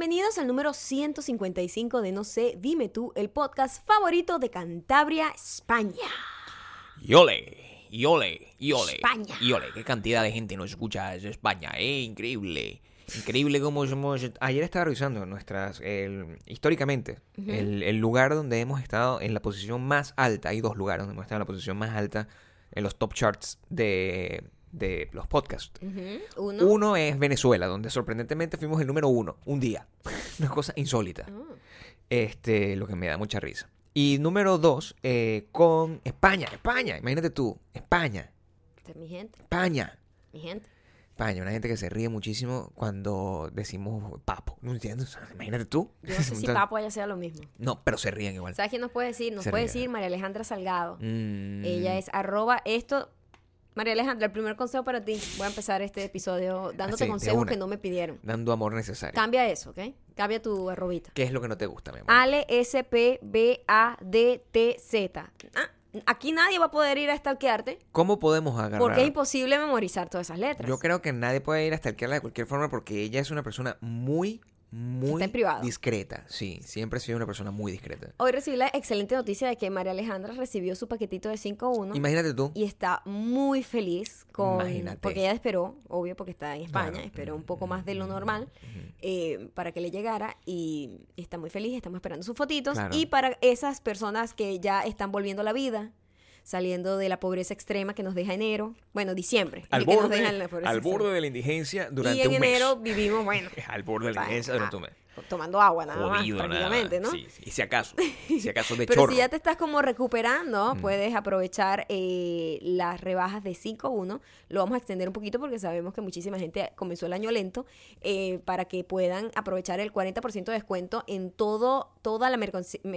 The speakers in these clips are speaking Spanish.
Bienvenidos al número 155 de No sé, dime tú, el podcast favorito de Cantabria, España. Yole, yole, yole. España. Yole, qué cantidad de gente nos escucha desde España, eh, increíble. Increíble cómo somos. Ayer estaba revisando nuestras. el- históricamente, el, el lugar donde hemos estado en la posición más alta. Hay dos lugares donde hemos estado en la posición más alta en los top charts de, de los podcasts. Uno. Uno es Venezuela, donde sorprendentemente fuimos el número uno, un día. Una cosa insólita. Ah, Este, lo que me da mucha risa. Y número dos, eh, con España, España, imagínate tú, España, esta es mi gente, España, mi gente. España, una gente que se ríe muchísimo cuando decimos papo, ¿no entiendes? O sea, imagínate tú. Yo no sé si Papo haya sea lo mismo. No, pero se ríen igual. ¿Sabes quién nos puede decir? Nos Se puede decir María Alejandra Salgado. Mm, Ella es arroba esto. María Alejandra, el primer consejo para ti. Voy a empezar este episodio dándote Así, consejos una. que no me pidieron. Dando amor necesario. Cambia eso, ¿ok? Cambia tu arrobita. ¿Qué es lo que no te gusta, mi amor? Ale S P B A D T Z. Ah, aquí nadie va a poder ir a stalkearte ¿Cómo podemos agarrar? porque es imposible memorizar todas esas letras. Yo creo que nadie puede ir hasta el de cualquier forma porque ella es una persona muy, muy discreta. Sí, siempre ha sido una persona muy discreta. Hoy recibí la excelente noticia de que María Alejandra recibió su paquetito de 5-1 Imagínate tú. y está muy feliz con Imagínate. porque ella esperó, obvio porque está en España, Claro. esperó un poco más de lo normal eh, para que le llegara y está muy feliz, estamos esperando sus fotitos Claro. y para esas personas que ya están volviendo a la vida, saliendo de la pobreza extrema que nos deja enero, bueno, diciembre, Al que nos borde, deja la al borde de la indigencia durante y en un mes. enero vivimos, bueno, Al borde de la indigencia durante un mes. Tomando agua nada Jodido más, nada prácticamente, más. ¿no? Sí, sí. Y si acaso, si acaso de Pero chorro. si ya te estás como recuperando, puedes aprovechar eh, las rebajas de 5-1. Lo vamos a extender un poquito porque sabemos que muchísima gente comenzó el año lento eh, para que puedan aprovechar el 40% de descuento en todo toda la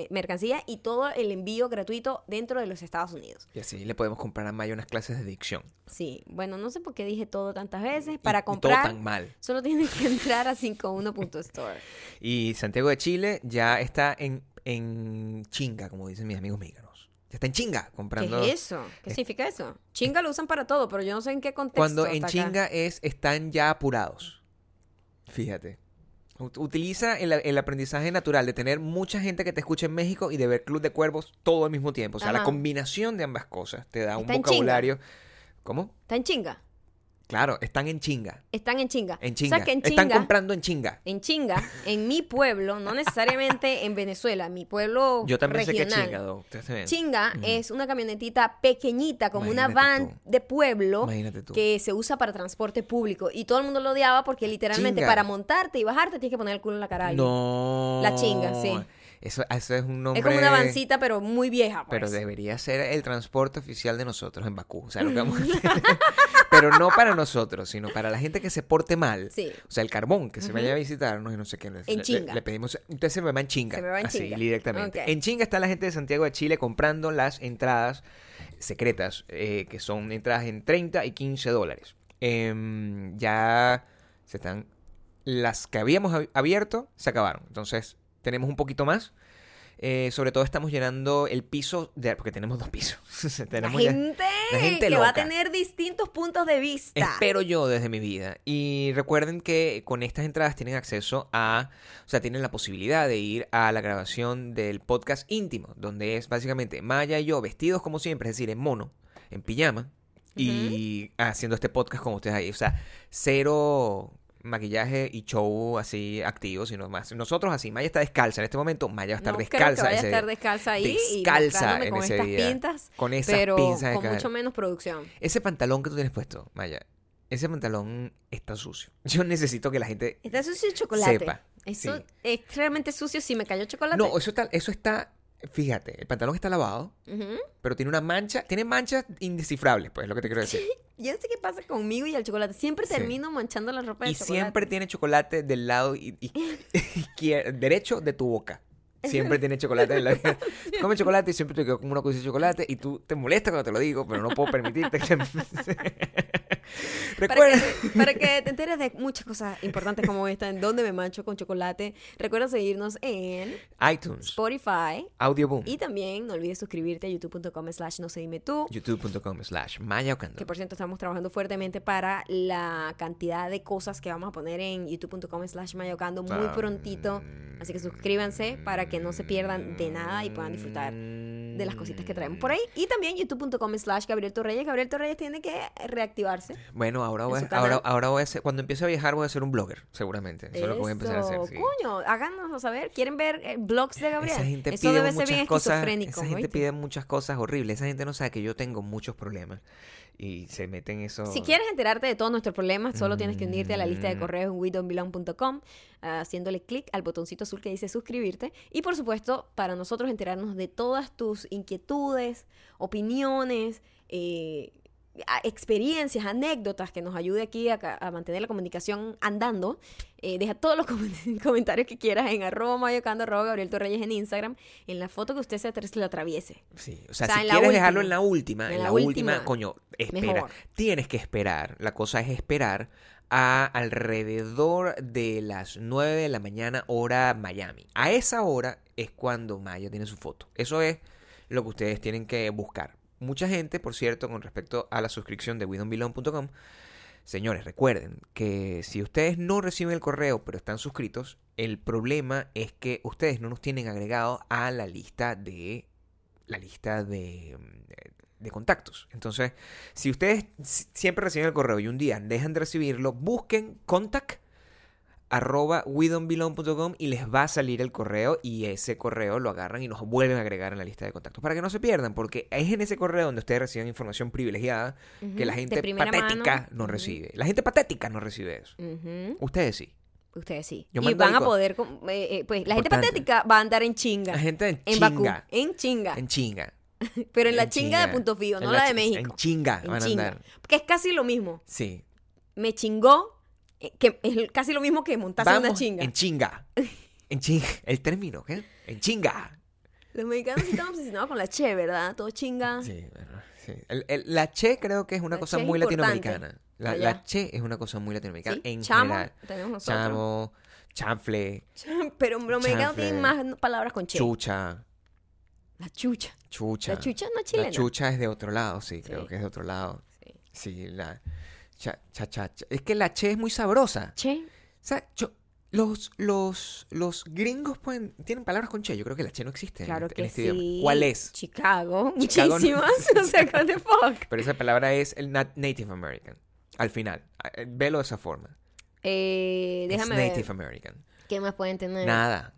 mercancía y todo el envío gratuito dentro de los Estados Unidos. Y así le podemos comprar a Maya unas clases de dicción. Sí, bueno, no sé por qué dije todo tantas veces. Y- Para y todo comprar, tan mal. solo tienes que entrar a 51.store. Y Santiago de Chile ya está en, en chinga, como dicen mis amigos mexicanos. Ya está en chinga ¿Qué comprando. es eso? ¿Qué significa eso? Chinga lo usan para todo, pero yo no sé en qué contexto. Cuando en acá. chinga es están ya apurados. Fíjate. Ut- Utiliza el, el aprendizaje natural de tener mucha gente que te escuche en México y de ver Club de Cuervos todo al mismo tiempo. O sea, la combinación de ambas cosas te da un Está vocabulario. ¿Cómo? Está en chinga. Claro, están en chinga. Están en chinga. En O chinga. sea que en Están chinga, comprando en chinga. en chinga, en mi pueblo, no necesariamente en Venezuela, mi pueblo Yo también sé que regional. chinga. Chinga es una camionetita pequeñita, como una van tú. de pueblo que se usa para transporte público. Y todo el mundo lo odiaba porque literalmente Chinga. para montarte y bajarte tienes que poner el culo en la cara. No. La chinga, sí. Eso, eso es un nombre. es como una vancita, pero muy vieja. Pero pues. debería ser el transporte oficial de nosotros en Bakú. O sea, lo que vamos a hacer. Pero no para nosotros, sino para la gente que se porte mal. Sí. O sea, el carbón que se vaya a visitarnos y no sé qué. En le, chinga. le pedimos. Entonces se me va en chinga. Se me va en así, chinga. directamente. En chinga está la gente de Santiago de Chile comprando las entradas secretas, eh, que son entradas en 30 y 15 dólares. Em, ya se están. Las que habíamos ab- abierto se acabaron. Entonces, tenemos un poquito más. Eh, sobre todo estamos llenando el piso de porque tenemos dos pisos. La tenemos ya- gente, la gente que va a tener distintos puntos de vista. Espero yo desde mi vida. Y recuerden que con estas entradas tienen acceso a, o sea, tienen la posibilidad de ir a la grabación del podcast íntimo, donde es básicamente Maya y yo vestidos como siempre, es decir, en mono, en pijama, y haciendo este podcast con ustedes ahí. O sea, cero maquillaje y show así activo, sino más. Nosotros así, Maya está descalza en este momento, Maya va a estar no descalza. creo que vaya a estar descalza ahí Descalza en con ese estas día. pintas, Con esas pero pinzas de con mucho menos producción. Ese pantalón que tú tienes puesto, Maya, ese pantalón está sucio. Yo necesito que la gente Está sucio el chocolate. Sepa, Eso sí. es realmente sucio si me cayó chocolate. No, eso está, eso está, fíjate, el pantalón está lavado, pero tiene una mancha, tiene manchas indescifrables, pues, es lo que te quiero decir. Yo no sé qué pasa conmigo y el chocolate. Siempre Sí. termino manchando la ropa de Y chocolate. siempre tiene chocolate del lado izquier- derecho de tu boca. Siempre tiene chocolate en la Come chocolate y siempre te quedo como una cosita de chocolate y tú te molestas cuando te lo digo, pero no puedo permitirte que... Para Recuerda. que, para que te enteres de muchas cosas importantes como esta, en donde me mancho con chocolate. Recuerda seguirnos en iTunes, Spotify. Audioboom, Y también no olvides suscribirte a youtube.com slash no sé dime tú. youtube.com slash Maya Ocando. Que por cierto estamos trabajando fuertemente para la cantidad de cosas que vamos a poner en youtube.com slash mayocando muy Ah, prontito. Así que suscríbanse para que no se pierdan de nada y puedan disfrutar de las cositas que traemos por ahí. Y también youtube.com slash Gabriel Torreyes. Gabriel Torreyes tiene que reactivarse. Bueno, ahora voy, a, ahora, ahora voy a ser, cuando empiece a viajar voy a ser un blogger, seguramente. Eso es lo que voy a empezar a hacer. Eso, sí. Coño, háganoslo saber. ¿Quieren ver eh, blogs de Gabriel? Esa gente Eso pide debe ser muchas bien cosas. esquizofrénico. Esa gente ¿oíste? pide muchas cosas horribles. Esa gente no sabe que yo tengo muchos problemas y se meten en eso. Si quieres enterarte de todos nuestros problemas, solo tienes que unirte a la lista de Mm. correos en wedonbelong.com, haciéndole clic al botoncito azul que dice suscribirte. Y por supuesto, para nosotros enterarnos de todas tus inquietudes, opiniones, eh, experiencias, anécdotas que nos ayude aquí a, mantener la comunicación andando, eh, deja todos los com- comentarios que quieras en arroba mayocando, arroba Gabriel Torreyes en Instagram, en la foto que usted se atre- le atraviese. Sí, o sea, O sea, si quieres dejarlo en la última, En en, la la última, última. coño, espera. Mejor. Tienes que esperar. La cosa es esperar a alrededor de las 9 de la mañana, hora Miami. A esa hora es cuando Maya tiene su foto. Eso es lo que ustedes tienen que buscar. Mucha gente, por cierto, con respecto a la suscripción de WeDon'tBelong.com, señores, recuerden que si ustedes no reciben el correo pero están suscritos, el problema es que ustedes no nos tienen agregados a la lista de la lista de, de contactos. Entonces, si ustedes si- siempre reciben el correo y un día dejan de recibirlo, busquen contact arroba wedonbelong.com y les va a salir el correo y ese correo lo agarran y nos vuelven a agregar en la lista de contactos para que no se pierdan porque es en ese correo donde ustedes reciben información privilegiada que la gente patética mano. no recibe. La gente patética no recibe eso. Ustedes sí. Ustedes sí. Yo y van a poder, eh, eh, pues la gente patética va a andar en chinga. La gente en, en Bakú, chinga. en chinga. En chinga. pero en la chinga, de Punto Fijo, En no la, de México. En chinga En van a chinga. andar. Que es casi lo mismo. Sí. Me chingó, que es casi lo mismo que montarse una chinga. En chinga. En chinga. El término, ¿qué? En chinga. Los mexicanos sí están obsesionados con la che, ¿verdad? Todo chinga. Sí, bueno, sí. El- el- la che creo que es una La cosa muy latinoamericana. La, allá. la che es una cosa muy latinoamericana. Sí, En chamo, general. tenemos nosotros. Chamo, chanfle, Pero los mexicanos tienen más palabras con che. chucha, La chucha. chucha. La chucha no es La chilena. chucha es de otro lado, sí, creo Sí. que es de otro lado. Sí. Sí, la cha, cha, cha, cha. Es que la che es muy sabrosa. Che. O sea, yo, los, los, los gringos pueden, tienen palabras con che. Yo creo que la che no existe en Claro este- que en este sí. idioma. ¿Cuál es? Chicago. Chicago no- Muchísimas. o sea, what the fuck. Pero esa palabra es el nat- Native American. Al final. Eh, Velo de esa forma. Eh, Es Native ver. American. ¿Qué más pueden tener? Nada.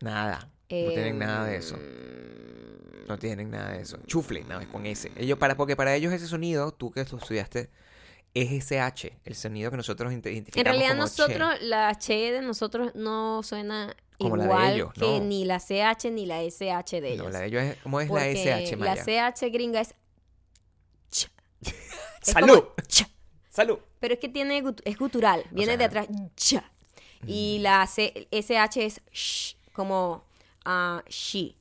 Nada. No tienen nada de eso. Em, No tienen nada de eso. Chufle, nada más con ese. Ellos, para, porque para ellos ese sonido, tú que estudiaste, es ese H, el sonido que nosotros identificamos En realidad como che. nosotros, la che de nosotros no suena Como la de igual ellos, que no. ni la CH ni la SH de ellos. No, la de ellos es, ¿cómo es Porque la SH, Maya? La CH gringa es... ch. Es ¡Salud! ch. ¡Salud! Pero es que tiene gut- es gutural, viene de sea, atrás. Y la C- SH es sh, como ah, she.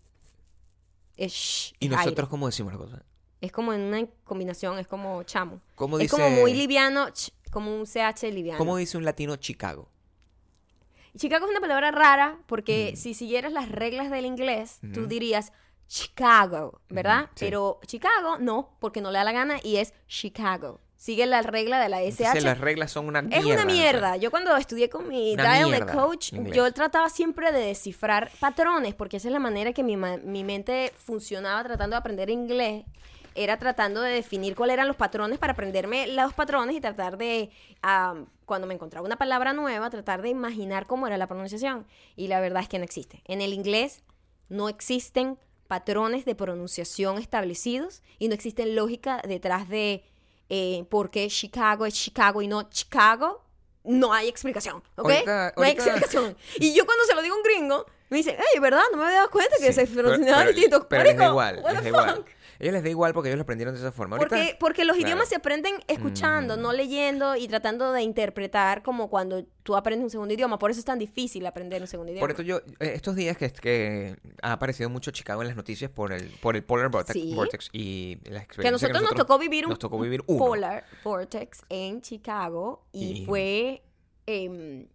Es sh. ¿Y aire. nosotros cómo decimos la cosa? Es como en una combinación, es como chamo. ¿Cómo es dice, como muy liviano, ch, como un CH liviano. ¿Cómo dice un latino Chicago? Chicago es una palabra rara porque Mm. si siguieras las reglas del inglés, tú dirías Chicago, ¿verdad? Sí. Pero Chicago no, porque no le da la gana y es Chicago. Sigue la regla de la SH. Entonces las reglas son una mierda. Es una mierda. Yo cuando estudié con mi mierda, coach, inglés. yo trataba siempre de descifrar patrones, porque esa es la manera que mi, mi mente funcionaba tratando de aprender inglés. Era tratando de definir cuáles eran los patrones para aprenderme los patrones y tratar de, ah, cuando me encontraba una palabra nueva, tratar de imaginar cómo era la pronunciación. Y la verdad es que no existe. En el inglés no existen patrones de pronunciación establecidos y no existe lógica detrás de eh, por qué Chicago es Chicago y no Chicago. No hay explicación, ¿ok? Ahorita- No hay ahorita- explicación. Y yo cuando se lo digo a un gringo, me dice, hey, ¿verdad? No me había dado cuenta que Sí, se pronunciaba distinto. Pero Marico, igual, da igual. Ellos les da igual porque ellos lo aprendieron de esa forma. Ahorita- Porque, porque los Claro. idiomas se aprenden escuchando, Mm. no leyendo y tratando de interpretar como cuando tú aprendes un segundo idioma. Por eso es tan difícil aprender un segundo idioma. Por esto yo, eh, estos días que, que ha aparecido mucho Chicago en las noticias por el, por el Polar Vortex, Sí. Vortex y la experiencia que a nosotros, nos tocó vivir un tocó vivir. Polar Vortex en Chicago y, Y- fue em,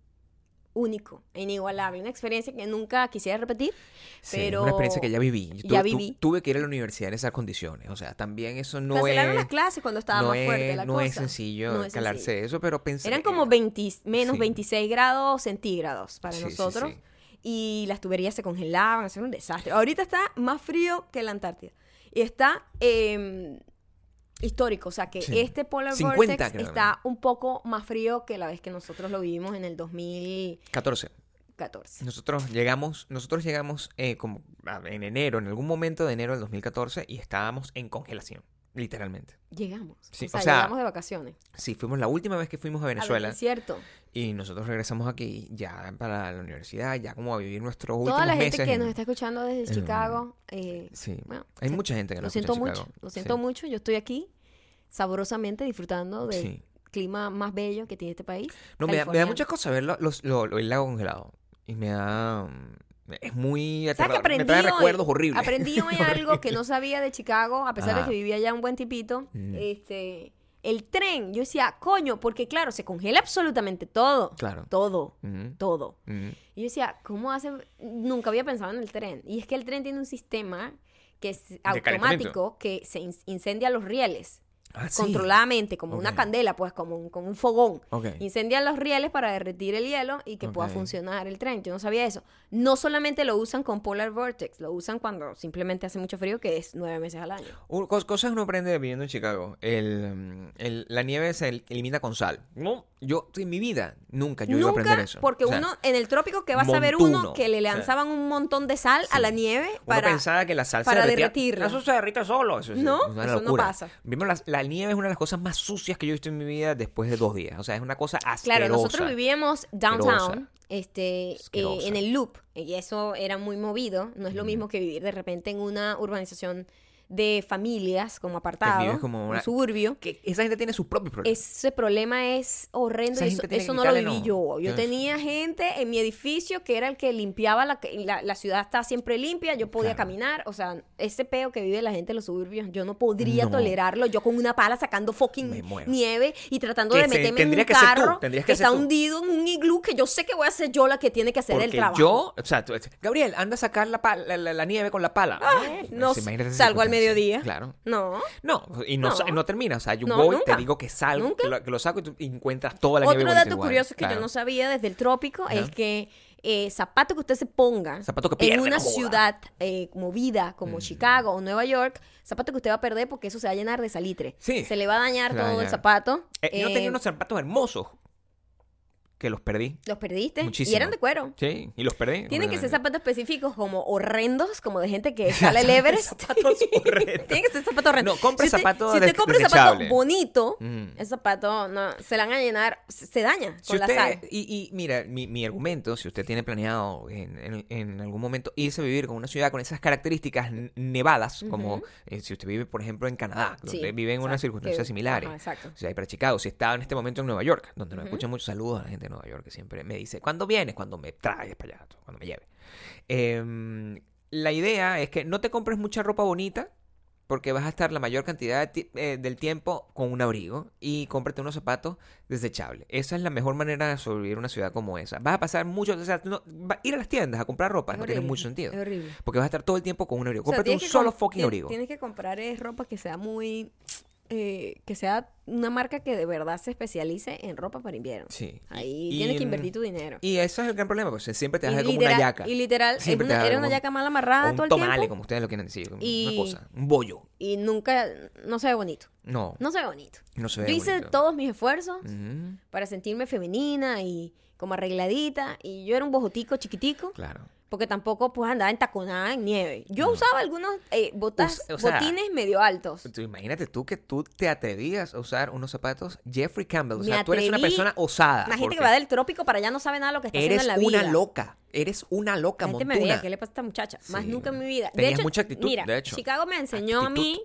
único, e inigualable. Una experiencia que nunca quisiera repetir, Sí, pero... una experiencia que ya viví. Yo Ya tu- tu- viví. tuve que ir a la universidad en esas condiciones. O sea, también eso no Cancelaron es... las clases cuando estaba no más es, fuerte la no cosa. es sencillo No es calarse sencillo. eso, pero pensé... Eran como 20, menos sí. 26 grados centígrados para Sí, nosotros. Y las tuberías se congelaban, hacían un desastre. Ahorita está más frío que la Antártida. Y está eh, histórico. O sea que Sí. este Polar 50 Vortex creo, está un poco más frío que la vez que nosotros lo vivimos en el 2014. 14. Nosotros llegamos, nosotros llegamos eh, como en enero, en algún momento de enero del 2014 y estábamos en congelación, literalmente. Llegamos. Sí, o sea, o sea, llegamos de vacaciones. Sí, fuimos la última vez que fuimos a Venezuela Es cierto. y nosotros regresamos aquí ya para la universidad, ya como a vivir nuestros últimos Toda la gente que en- nos está escuchando desde Chicago, eh, Sí, bueno, hay mucha gente que lo nos siento escucha en mucho. Chicago. Lo siento Sí. mucho. Yo estoy aquí saborosamente disfrutando del Sí. clima más bello que tiene este país. No, me da, me da mucha cosa ver lo- los- lo- lo- el lago congelado. Y me da... mm, Es muy ¿Sabes que aterrador. aprendí Me trae hoy? recuerdos horribles. Aprendí hoy algo que no sabía de Chicago, a pesar de que vivía allá un buen tipito. Mm. Este, el tren, yo decía, coño, porque claro, se congela absolutamente todo. Claro. Todo, todo. Y yo decía, ¿cómo hace? Nunca había pensado en el tren. Y es que el tren tiene un sistema que es automático que se in- incendia los rieles Ah, sí. controladamente, como una Ok. candela, pues como un, como un fogón. Ok. Incendian los rieles para derretir el hielo y que pueda Ok. funcionar el tren. Yo no sabía eso. No solamente lo usan con Polar Vortex, lo usan cuando simplemente hace mucho frío, que es nueve meses al año. Cos- cosas uno aprende viviendo en Chicago. El, mm, el- la nieve se el- elimina con sal. No, yo en mi vida nunca yo iba a aprender Nunca, eso. porque O sea, uno, en el trópico que vas a ver uno que le O sea, lanzaban un montón de sal a sí. la nieve Uno para... pensaba que la sal para se derretirla. Eso se derrite solo. Eso, es- No, es una eso no pasa. Vimos la, la nieve es una de las cosas más sucias que yo he visto en mi vida después de dos días. O sea, es una cosa asquerosa. Claro, nosotros vivíamos downtown, Asquerosa. este, eh, en el loop, y eso era muy movido. No es lo mismo que vivir de repente en una urbanización de familias, como apartado, vives como un una- suburbio. Que esa gente tiene sus propios problemas. Ese problema es horrendo. Eso, que no lo viví no. yo. Yo tenía gente en mi edificio que era el que limpiaba la, la, la ciudad está siempre limpia. Yo podía Claro. caminar. O sea, ese peo que vive la gente en los suburbios, yo no podría No. tolerarlo. Yo con una pala sacando fucking nieve y tratando Que de meterme en un que carro que que está tú. hundido en un iglú que yo sé que voy a ser yo la que tiene que hacer el trabajo. yo, o sea, tú- Gabriel, anda a sacar la, pa- la, nieve con la pala. no Pues imagínate esa salgo al circunstancia. Mediodía. Claro. No. No, y no, No. no termina. O sea, yo No, voy, nunca. te digo que salgo, que lo, que lo saco y tú encuentras toda la nieve Otro bonita dato curioso que Claro. yo no sabía desde el trópico Ajá. es que eh, zapato que usted se ponga Zapato que en una no ciudad eh, movida como Mm. Chicago o Nueva York, zapato que usted va a perder porque eso se va a llenar de salitre. Sí. Se le va a dañar va todo el zapato. Eh, yo Eh, tenía unos zapatos hermosos que los perdí. Los perdiste Muchísimo. y eran de cuero. Sí, y los perdí. Tienen que ser zapatos específicos como horrendos, como de gente que sale el Everest. Zapatos horrendos. Tienen que ser zapatos horrendos. No, compre si zapatos Si usted compra zapato bonito, Mm. el zapato no, se le van a llenar, se, daña Si con la usted, sal. y, y mira, mi, mi argumento, si usted tiene planeado en, en- en algún momento irse a vivir con una ciudad con esas características nevadas, como eh, si usted vive, por ejemplo, en Canadá, donde Sí, vive en unas circunstancias similares. ajá, exacto. O sea, para Chicago, si está en este momento en Nueva York, donde nos Ujú. escuchan muchos saludos a la gente de Nueva York, que siempre me dice, ¿cuándo vienes? Cuando me traes para allá, cuando me lleve. Em, la idea es que no te compres mucha ropa bonita, porque vas a estar la mayor cantidad de eh, del tiempo con un abrigo y cómprate unos zapatos desechables. Esa es la mejor manera de sobrevivir en una ciudad como esa. Vas a pasar mucho, o sea, no- va- ir a las tiendas a comprar ropa Es no tiene mucho sentido. Es horrible. Porque vas a estar todo el tiempo con un abrigo. O sea, Cómprate un solo fucking abrigo. Tienes que comprar eh, ropa que sea muy... eh, que sea una marca que de verdad se especialice en ropa para invierno. Sí. Ahí Y- tienes que invertir tu dinero. Y ese es el gran problema, pues siempre te vas a como una yaca. y literal es Siempre te una- era una yaca mal O amarrada todo un el tomale, tiempo. como ustedes lo quieren decir. Y- Una cosa. Un bollo. Y nunca... No se ve bonito. No. No se ve bonito. No se ve Yo hice todos mis esfuerzos para sentirme femenina y como arregladita. Y yo era un bojotico chiquitico. Claro. Porque tampoco pues andaba en taconada en nieve. Yo usaba algunos eh, botas, Us- o sea, botines medio altos. Tú imagínate tú que tú te atrevías a usar unos zapatos Jeffrey Campbell. O Me sea, tú eres una persona osada. La gente que va del trópico para allá no sabe nada de lo que está Eres haciendo en la una vida. loca. Eres una loca, La gente me montuna. veía, ¿qué le pasa a esta muchacha? Más nunca en mi vida. tenías mucha actitud, mira, de hecho. Chicago me enseñó a mí.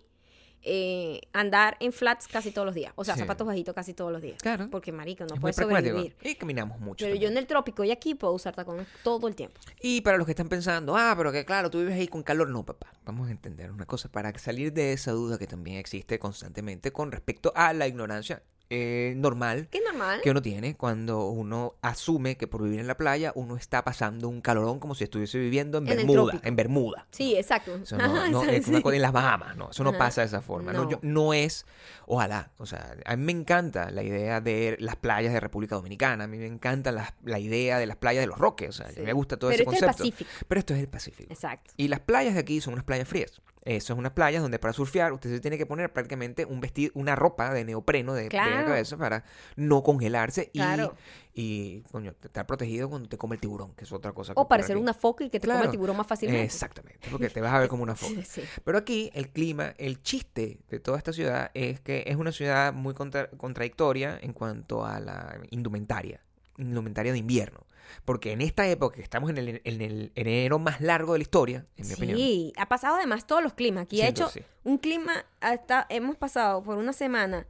Eh, andar en flats casi todos los días. O sea, Sí. zapatos bajitos casi todos los días. Claro. Porque, marico, no puedes sobrevivir. Y caminamos mucho. Pero yo en el trópico y aquí puedo usar tacones todo el tiempo. Y para los que están pensando, ah, pero que claro, tú vives ahí con calor. No, papá, vamos a entender una cosa para salir de esa duda que también existe constantemente con respecto a la ignorancia eh, normal Que es normal. que uno tiene cuando uno asume que por vivir en la playa uno está pasando un calorón como si estuviese viviendo en, Bermuda, en Bermuda. Sí, exacto. Eso no, no, es una cosa en las Bahamas, no, eso no Ajá. pasa de esa forma. No. No. Yo- no es, ojalá, o sea, a mí me encanta la idea de las playas de República Dominicana, a mí me encanta la, la idea de las playas de los Roques, o sea, Sí. me gusta todo Pero ese este es el concepto. Pacífico. Pero esto es el Pacífico. Exacto. Y las playas de aquí son unas playas frías. Esas son unas playas donde para surfear usted se tiene que poner prácticamente un vestido, una ropa de neopreno de, de la Claro. cabeza para no congelarse y, Claro. y coño, estar protegido cuando te come el tiburón, que es otra cosa. O parecer una foca y que te come Claro. el tiburón más fácilmente. Exactamente, porque te vas a ver como una foca. Sí. Pero aquí el clima, el chiste de toda esta ciudad es que es una ciudad muy contra- contradictoria en cuanto a la indumentaria, indumentaria de invierno. Porque en esta época, que estamos en el, en el enero más largo de la historia, en mi opinión. Sí, ha pasado además todos los climas. Aquí ha Siento, hecho sí. un clima, hasta hemos pasado por una semana.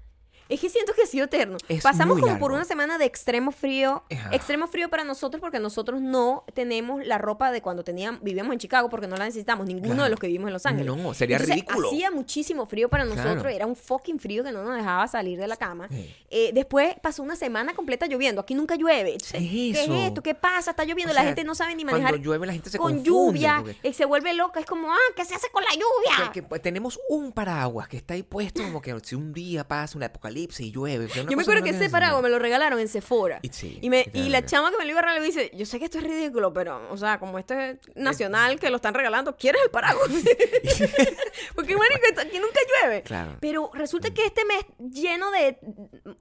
Es que siento que ha sido eterno. Es Pasamos como por una semana de extremo frío. Ajá. Extremo frío para nosotros porque nosotros no tenemos la ropa de cuando teníamos, vivíamos en Chicago porque no la necesitamos. Ninguno Claro. de los que vivimos en Los Ángeles. No, sería Entonces, ridículo. Hacía muchísimo frío para nosotros. Claro. Era un fucking frío que no nos dejaba salir de la cama. Sí. Eh, después pasó una semana completa lloviendo. Aquí nunca llueve. Entonces, ¿Qué es eso? esto? ¿Qué pasa? Está lloviendo. O la sea, gente no sabe ni cuando manejar. llueve, la gente se con confunde, lluvia. porque- eh, se vuelve loca. Es como, ah, ¿qué se hace con la lluvia? tenemos un paraguas que está ahí puesto como que si un día pasa un apocalipsis y llueve. Yo me acuerdo que ese paraguas me lo regalaron en Sephora. Y sí, y, me, y la chama que me lo iba a regalar me dice, yo sé que esto es ridículo, pero, o sea, como esto es nacional que lo están regalando, ¿quieres el paraguas? Porque, esto aquí nunca llueve. Claro. Pero resulta que este mes lleno de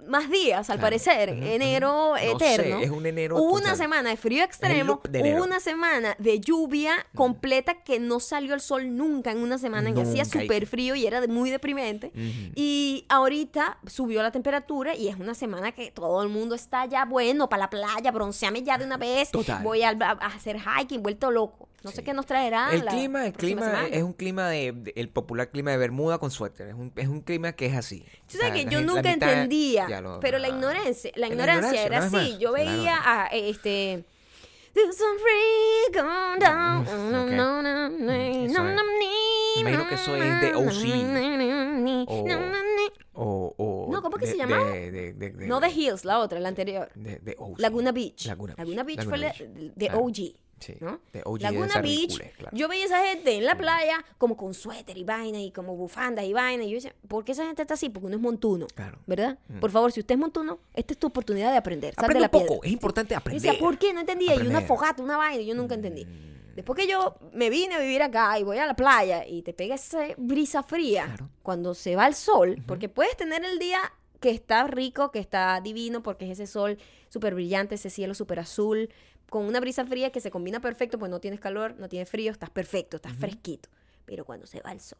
más días, al Claro. parecer, enero ujú. No sé, eterno. es un enero Hubo una semana de frío extremo, de hubo una semana de lluvia completa que no salió el sol nunca en una semana, en que hacía súper frío y era muy deprimente. Y ahorita subió la temperatura y es una semana que todo el mundo está ya bueno para la playa, bronceame ya de una vez. Total. Voy a, a hacer hiking, vuelto loco. No sé qué nos traerá. El la clima, el clima semana. es un clima de, de- el popular clima de Bermuda con suéter. Es un, es un clima que es así. Tú O sabes sea, que yo gente- nunca entendía, lo- pero la ah. ignorancia, la ignorancia era así. más, Yo veía a eh, este me imagino que eso es de OC. O, O, o No, ¿cómo que se de- llamaba? de- de- no The Hills, la otra, la anterior. de- OC. Laguna Beach. Laguna Beach. Laguna Beach fue de. OG. Sí, ¿no? de OG de Laguna Beach, claro. yo veía esa gente en la playa como con suéter y vaina y como bufandas y vaina. Y yo decía, ¿por qué esa gente está así? Porque uno es montuno. Claro. ¿Verdad? Mm. Por favor, si usted es montuno, esta es tu oportunidad de aprender. Aprende la poco, piedra. es importante aprender. decía, ¿por qué? No entendía. Y una Aprender. fogata, una vaina, yo nunca entendí. Después que yo me vine a vivir acá y voy a la playa y te pega esa brisa fría Claro. cuando se va el sol, porque puedes tener el día que está rico, que está divino, porque es ese sol súper brillante, ese cielo súper azul, con una brisa fría que se combina perfecto, pues no tienes calor, no tienes frío, estás perfecto, estás fresquito. Pero cuando se va el sol,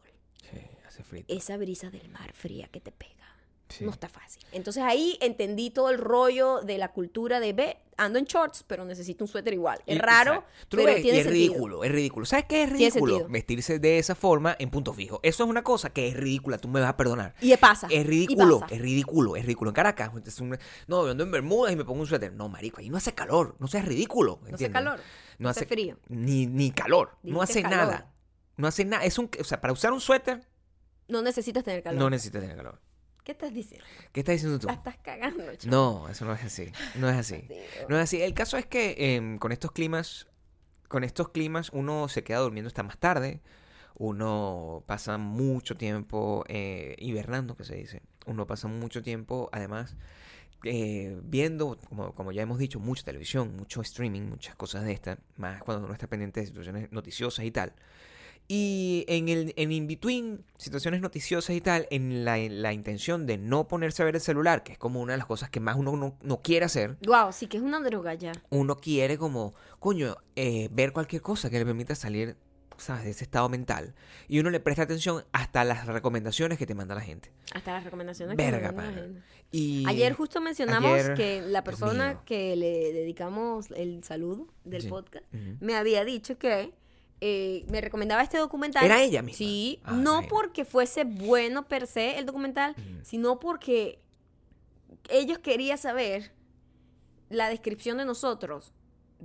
Sí, hace frío. esa brisa del mar fría que te pega, Sí. no está fácil. Entonces ahí entendí todo el rollo de la cultura de, ve, ando en shorts, pero necesito un suéter igual. Es Y- raro. Tú pero ves y es sentido. ridículo, es ridículo. ¿Sabes qué es ridículo? Vestirse de esa forma en punto fijo. Eso es una cosa que es ridícula, tú me vas a perdonar. Y pasa. Es ridículo, pasa. es ridículo, es ridículo. En Caracas, es un- no, yo ando en Bermudas y me pongo un suéter. No, marico, ahí no hace calor, no seas ridículo. No hace calor, no hace frío. Ni, ni calor, no hace calor. nada. No hace nada. Es un, o sea, para usar un suéter, No necesitas tener calor. no necesitas tener calor. ¿Qué estás diciendo? ¿Qué estás diciendo tú? La estás cagando, chaval. No, eso no es así. No es así. Sí, No es así. El caso es que em, con estos climas, con estos climas, uno se queda durmiendo hasta más tarde. Uno pasa mucho tiempo eh, hibernando, que se dice. Uno pasa mucho tiempo, además, eh, viendo, como, como ya hemos dicho, mucha televisión, mucho streaming, muchas cosas de estas, más cuando uno está pendiente de situaciones noticiosas y tal. Y en el en in-between, situaciones noticiosas y tal, en la, en la intención de no ponerse a ver el celular, que es como una de las cosas que más uno no, no quiere hacer, Wow, sí que es una droga ya. uno quiere como, coño, eh, ver cualquier cosa que le permita salir, ¿sabes? De ese estado mental. Y uno le presta atención hasta las recomendaciones que te manda la gente. Hasta las recomendaciones que Verga, me mandan la pana. gente. Y Ayer justo mencionamos ayer- que la persona que le dedicamos el saludo del Sí. podcast me había dicho que eh, me recomendaba este documental. ¿Era ella misma? Sí, Ah, no imagínate. porque fuese bueno per se el documental, sino porque ellos querían saber la descripción de nosotros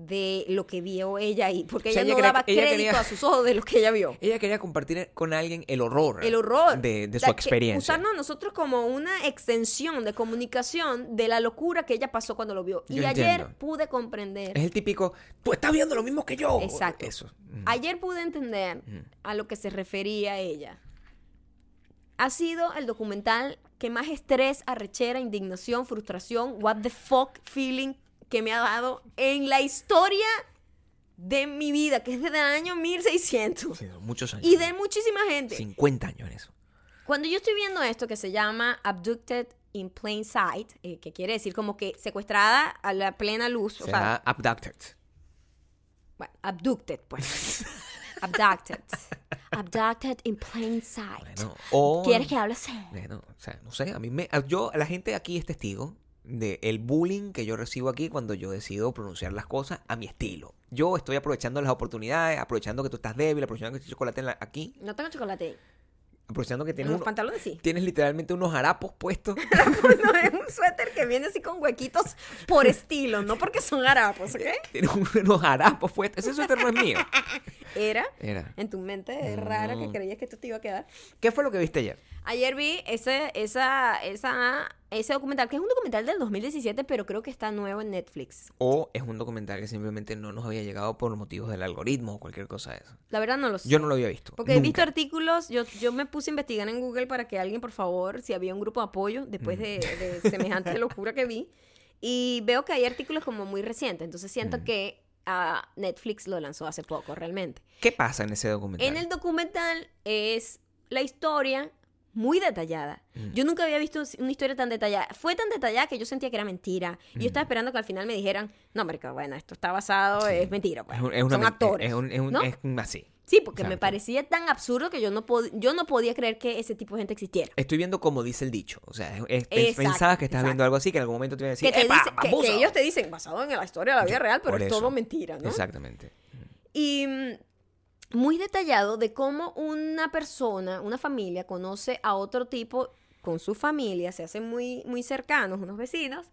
de lo que vio ella ahí, porque O sea, ella, ella no daba ella crédito quería- a sus ojos de lo que ella vio. Ella quería compartir con alguien el horror. El horror. De, su experiencia. Usarnos a nosotros como una extensión de comunicación de la locura que ella pasó cuando lo vio. y ayer pude comprender. Es el típico, tú estás viendo lo mismo que yo. Exacto. Eso. Mm. Ayer pude entender Ujú. a lo que se refería ella. Ha sido el documental que más estrés, arrechera, indignación, frustración, what the fuck feeling que me ha dado en la historia de mi vida, que es desde el año 1600. Sí, muchos años. Y de muchísima gente. 50 años en eso. Cuando yo estoy viendo esto que se llama Abducted in Plain Sight, eh, que quiere decir como que secuestrada a la plena luz, o Se sea, Abducted. bueno, abducted, pues. abducted. Abducted in plain sight. Bueno, o... ¿Quieres que hable así? Bueno, o sea, no sé, a mí me... Yo, la gente aquí es testigo de el bullying que yo recibo aquí cuando yo decido pronunciar las cosas a mi estilo. Yo estoy aprovechando las oportunidades, aprovechando que tú estás débil, aprovechando que hay chocolate en la- aquí, No tengo chocolate. aprovechando que En tienes, los uno- pantalones sí. tienes literalmente unos harapos puestos. no, es un suéter que viene así con huequitos por estilo, no porque son harapos, ¿ok? tienes unos harapos puestos. Ese suéter no es mío. Era Era. en tu mente rara que No. creías que esto te iba a quedar. ¿Qué fue lo que viste ayer? Ayer vi ese, esa, esa, ese documental, que es un documental del 2017, pero creo que está nuevo en Netflix. ¿O es un documental que simplemente no nos había llegado por motivos del algoritmo o cualquier cosa de eso? La verdad no lo sé. Yo no lo había visto. Porque he visto nunca. artículos, yo, yo me puse a investigar en Google para que alguien, por favor, si había un grupo de apoyo después de, de semejante locura que vi. Y veo que hay artículos como muy recientes, entonces siento que Netflix lo lanzó hace poco realmente. ¿Qué pasa en ese documental? En el documental es la historia muy detallada. Mm. Yo nunca había visto una historia tan detallada. Fue tan detallada que yo sentía que era mentira. Y yo estaba esperando que al final me dijeran, no, marica, bueno, esto está basado, Mm. Sí. es mentira. pues. Es, un- es una Son men- actores. Es, un, es, un- ¿no? es así. Sí, porque me parecía tan absurdo que yo no, yo no podía creer que ese tipo de gente existiera. Estoy viendo como dice el dicho. O sea, es- pensabas que estás exacto. viendo algo así, que en algún momento te iban a decir, que, te ellos te dicen, basado en la historia de la vida real, pero es eso. todo mentira, ¿no? Exactamente. Y mm, muy detallado de cómo una persona, una familia, conoce a otro tipo con su familia, se hacen muy, muy cercanos, unos vecinos,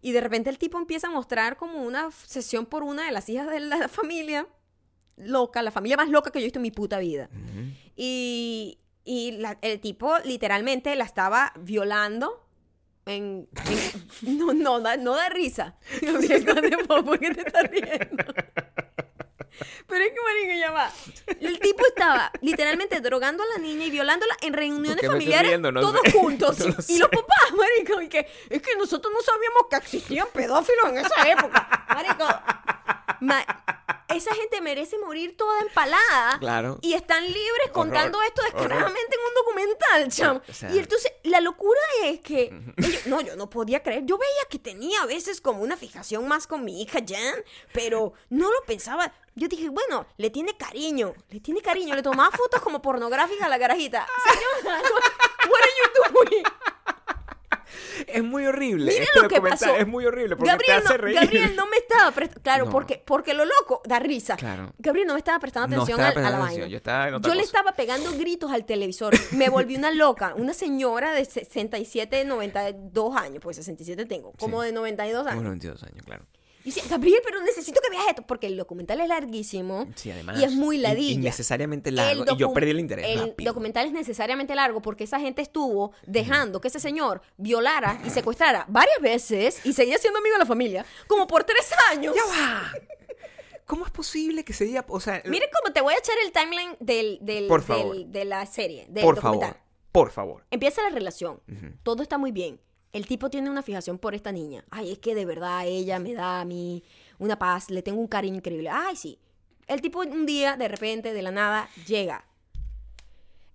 y de repente el tipo empieza a mostrar como una obsesión por una de las hijas de la familia loca, la familia más loca que yo he visto en mi puta vida. Ujú. Y, y la- el tipo literalmente la estaba violando. En, en- no, no, da, no da risa. ¿por qué te estás riendo? Pero es que, marico, ya va. El tipo estaba literalmente drogando a la niña y violándola en reuniones ¿Por qué me estoy familiares? No todos sé. juntos. No lo y sé. los papás, marico, y que es que nosotros no sabíamos que existían pedófilos en esa época. Marico, ma- esa gente merece morir toda empalada. Claro. Y están libres contando Horror, esto descaradamente en un documental, chamo. O sea- y entonces, la locura es que. ellos- no, yo no podía creer. Yo veía que tenía a veces como una fijación más con mi hija Jan, pero no lo pensaba. Yo dije, bueno, le tiene cariño. Le tiene cariño. Le tomaba fotos como pornográficas a la garajita. Señora, what are you doing? Es muy horrible. Mira este lo que pasó. Es muy horrible porque Gabriel, te hace no, reír. Gabriel no me estaba prestando. Claro, No. porque, porque lo loco da risa. Claro. Gabriel no me estaba prestando No atención estaba al- a, prestando la atención, vaina. yo estaba en otra Yo le cosa. estaba pegando gritos al televisor. Me volví una loca. Una señora de 67, 92 años. Pues 67 tengo. Como Sí. de 92 años. Como 22 años, claro. Y dice, Gabriel, pero necesito que veas esto. Porque el documental es larguísimo. Sí, además. Y es muy ladilla. Innecesariamente largo. y yo perdí el interés. El rápido. documental es necesariamente largo porque esa gente estuvo dejando que ese señor violara y secuestrara varias veces y seguía siendo amigo de la familia como por tres años. ¡Ya va! ¿Cómo es posible que se diga.? O sea, Mire cómo te voy a echar el timeline del, del- Por del- favor. de la serie, del por documental. favor. Por favor. Empieza la relación. Todo está muy bien. El tipo tiene una fijación por esta niña. Ay, es que de verdad ella me da a mí una paz. Le tengo un cariño increíble. Ay, sí. El tipo un día, de repente, de la nada, llega.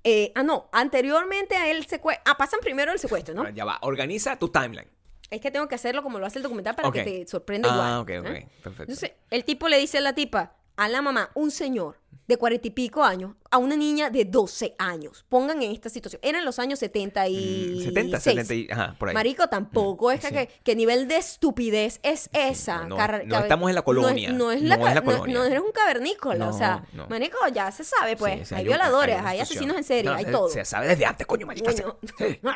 Eh, ah, no, anteriormente a él secuestro. Ah, pasan primero el secuestro, ¿no? Ya va, organiza tu timeline. Es que tengo que hacerlo como lo hace el documental para que te sorprenda Ah, igual. ok, ok, ¿eh? perfecto. Entonces, el tipo le dice a la tipa, a la mamá, un señor de cuarenta y pico años, a una niña de 12 años. Pongan en esta situación. Eran los años 70 y... Mm, 70, 70 y- ajá, por ahí. Marico, tampoco es que, sí. que, que nivel de estupidez es esa. no, no, estamos en la colonia. No es, no es No la, es la ca- no- colonia. no eres un cavernícola. o sea, marico, ya se sabe, pues. Sí, hay, violadores, hay asesinos en serie, hay se- todo. Se sabe desde antes, coño, marica.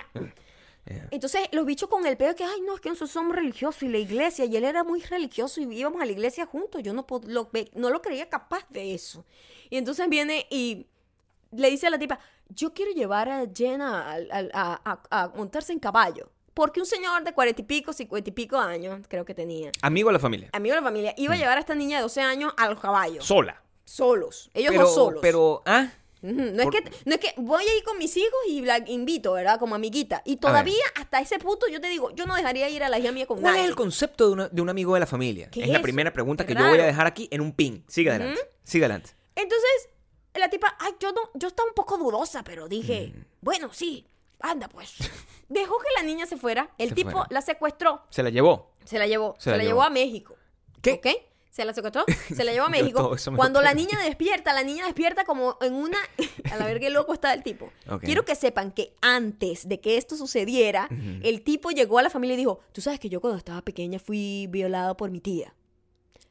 Entonces, los bichos con el pedo que, ay, no, es que nosotros somos religiosos y la iglesia, y él era muy religioso y íbamos a la iglesia juntos. Yo no, lo, no lo creía capaz de eso. Y entonces viene y le dice a la tipa, yo quiero llevar a Jenna al- al- a, a- a montarse en caballo. Porque un señor de cuarenta y pico, cincuenta y pico años, creo que tenía, Amigo de la familia. amigo de la familia, iba a llevar a esta niña de 12 años a los caballos. Sola. solos. Ellos pero, dos solos. Pero, ah, No, Por- es que, no es que voy a ir con mis hijos y la invito, ¿verdad? Como amiguita. Y todavía, hasta ese punto, yo te digo, yo no dejaría ir a la hija mía con ¿cuál nadie. es el concepto de, una- de un amigo de la familia? ¿Qué Es es la primera pregunta que yo voy a dejar aquí en un pin. Sigue adelante. Sigue adelante. Entonces, la tipa, ay, yo no, yo estaba un poco dudosa, pero dije, Mm. bueno, sí, anda pues. Dejó que la niña se fuera, el Se tipo fuera. la secuestró, Se la llevó. se la llevó, se, la la, llevó. llevó a México. ¿Qué? ¿Ok? Se la secuestró, se la llevó a México. todo Cuando la niña despierta, la niña despierta como en una... A la verga, qué loco está el tipo. Quiero que sepan que antes de que esto sucediera, el tipo llegó a la familia y dijo, tú sabes que yo cuando estaba pequeña fui violado por mi tía.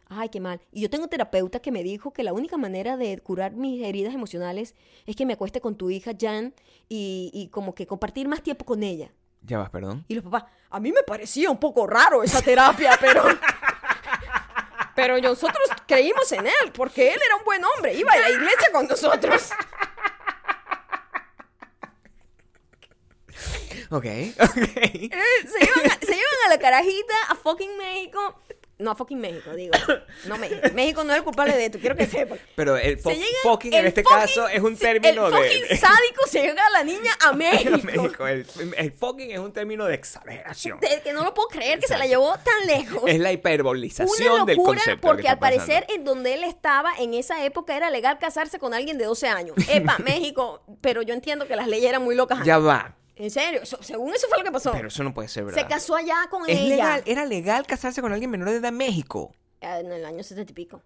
Ay, qué mal. Y yo tengo un terapeuta que me dijo que la única manera de curar mis heridas emocionales es que me acueste con tu hija Jan y, y como que compartir más tiempo con ella. Ya vas, perdón. Y los papás, a mí me parecía un poco raro esa terapia, pero... Pero nosotros creímos en él, porque él era un buen hombre, iba a la iglesia con nosotros. Ok, ok. Eh, Se llevan, a, se llevan a la carajita a fucking México. No a fucking México, digo. No México. México no es el culpable de esto, quiero que sepan. Pero el fo- llega- fucking en el este fucking- caso es un término el de... fucking de- sádico se lleva a la niña a México. México. El, el fucking es un término de exageración. De que no lo puedo creer que se la llevó tan lejos. Es la Una hiperbolización del concepto. porque al parecer en donde él estaba en esa época era legal casarse con alguien de 12 años. Epa, México, pero yo entiendo que las leyes eran muy locas. Ya va. En serio, según eso fue lo que pasó. Pero eso no puede ser verdad. Se casó allá con Es ella. legal, era legal casarse con alguien menor de edad en México. Ah, En el año 70 y pico.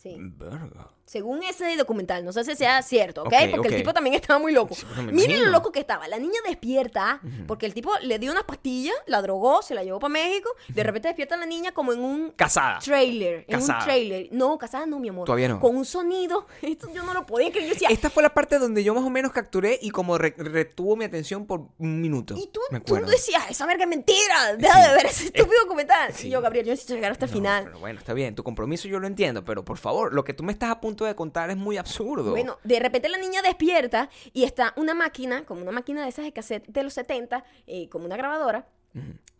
Sí. Verga. Según ese documental, no sé si sea cierto, ¿ok? Ok, porque ok. el tipo también estaba muy loco. Sí, Miren lo loco que estaba. La niña despierta porque el tipo le dio unas pastillas, la drogó, se la llevó para México. De repente despierta la niña como en un Casada. trailer. En Casada. un trailer. No, casada no, mi amor. Todavía no. Con un sonido. Esto yo no lo podía creer. Yo decía, Esta fue la parte donde yo más o menos capturé y como re- retuvo mi atención por un minuto. y tú, me tú decías, esa verga es mentira. Deja Sí. de ver ese estúpido documental. sí. Y yo, Gabriel, yo necesito llegar hasta el No, final. pero bueno, está bien, tu compromiso yo lo entiendo, pero por favor, lo que tú me estás a punto de contar es muy absurdo. Bueno, de repente la niña despierta y está una máquina, como una máquina de esas de cassette de los 70, eh, como una grabadora,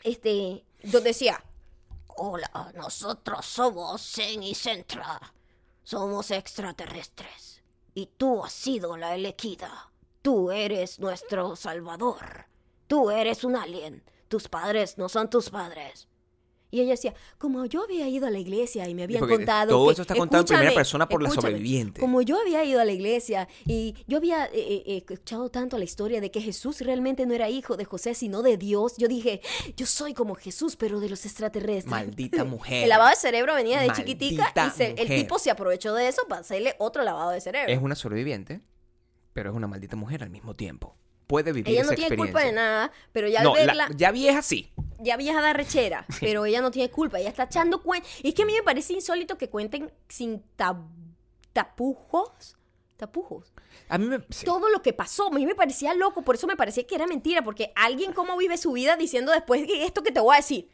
este, donde decía, hola, nosotros somos Zen y Centra, somos extraterrestres, y tú has sido la elegida, tú eres nuestro salvador, tú eres un alien, tus padres no son tus padres. Y ella decía, como yo había ido a la iglesia y me habían porque contado. todo que- esto está contado en primera persona por la sobreviviente. Como yo había ido a la iglesia y yo había eh, eh, eh, escuchado tanto la historia de que Jesús realmente no era hijo de José, sino de Dios, yo dije, yo soy como Jesús, pero de los extraterrestres. Maldita mujer. El lavado de cerebro venía de Maldita chiquitica y se- el tipo se aprovechó de eso para hacerle otro lavado de cerebro. Es una sobreviviente, pero es una maldita mujer al mismo tiempo. Puede vivir ella no esa tiene culpa de nada, pero ya al No, la- verla, ya vieja sí. ya vieja da rechera, pero ella no tiene culpa, ella está echando cuenta. Y es que a mí me parece insólito que cuenten sin tab- tapujos, tapujos. A mí me... sí. Todo lo que pasó, a mí me parecía loco, por eso me parecía que era mentira, porque alguien cómo vive su vida diciendo después esto que te voy a decir.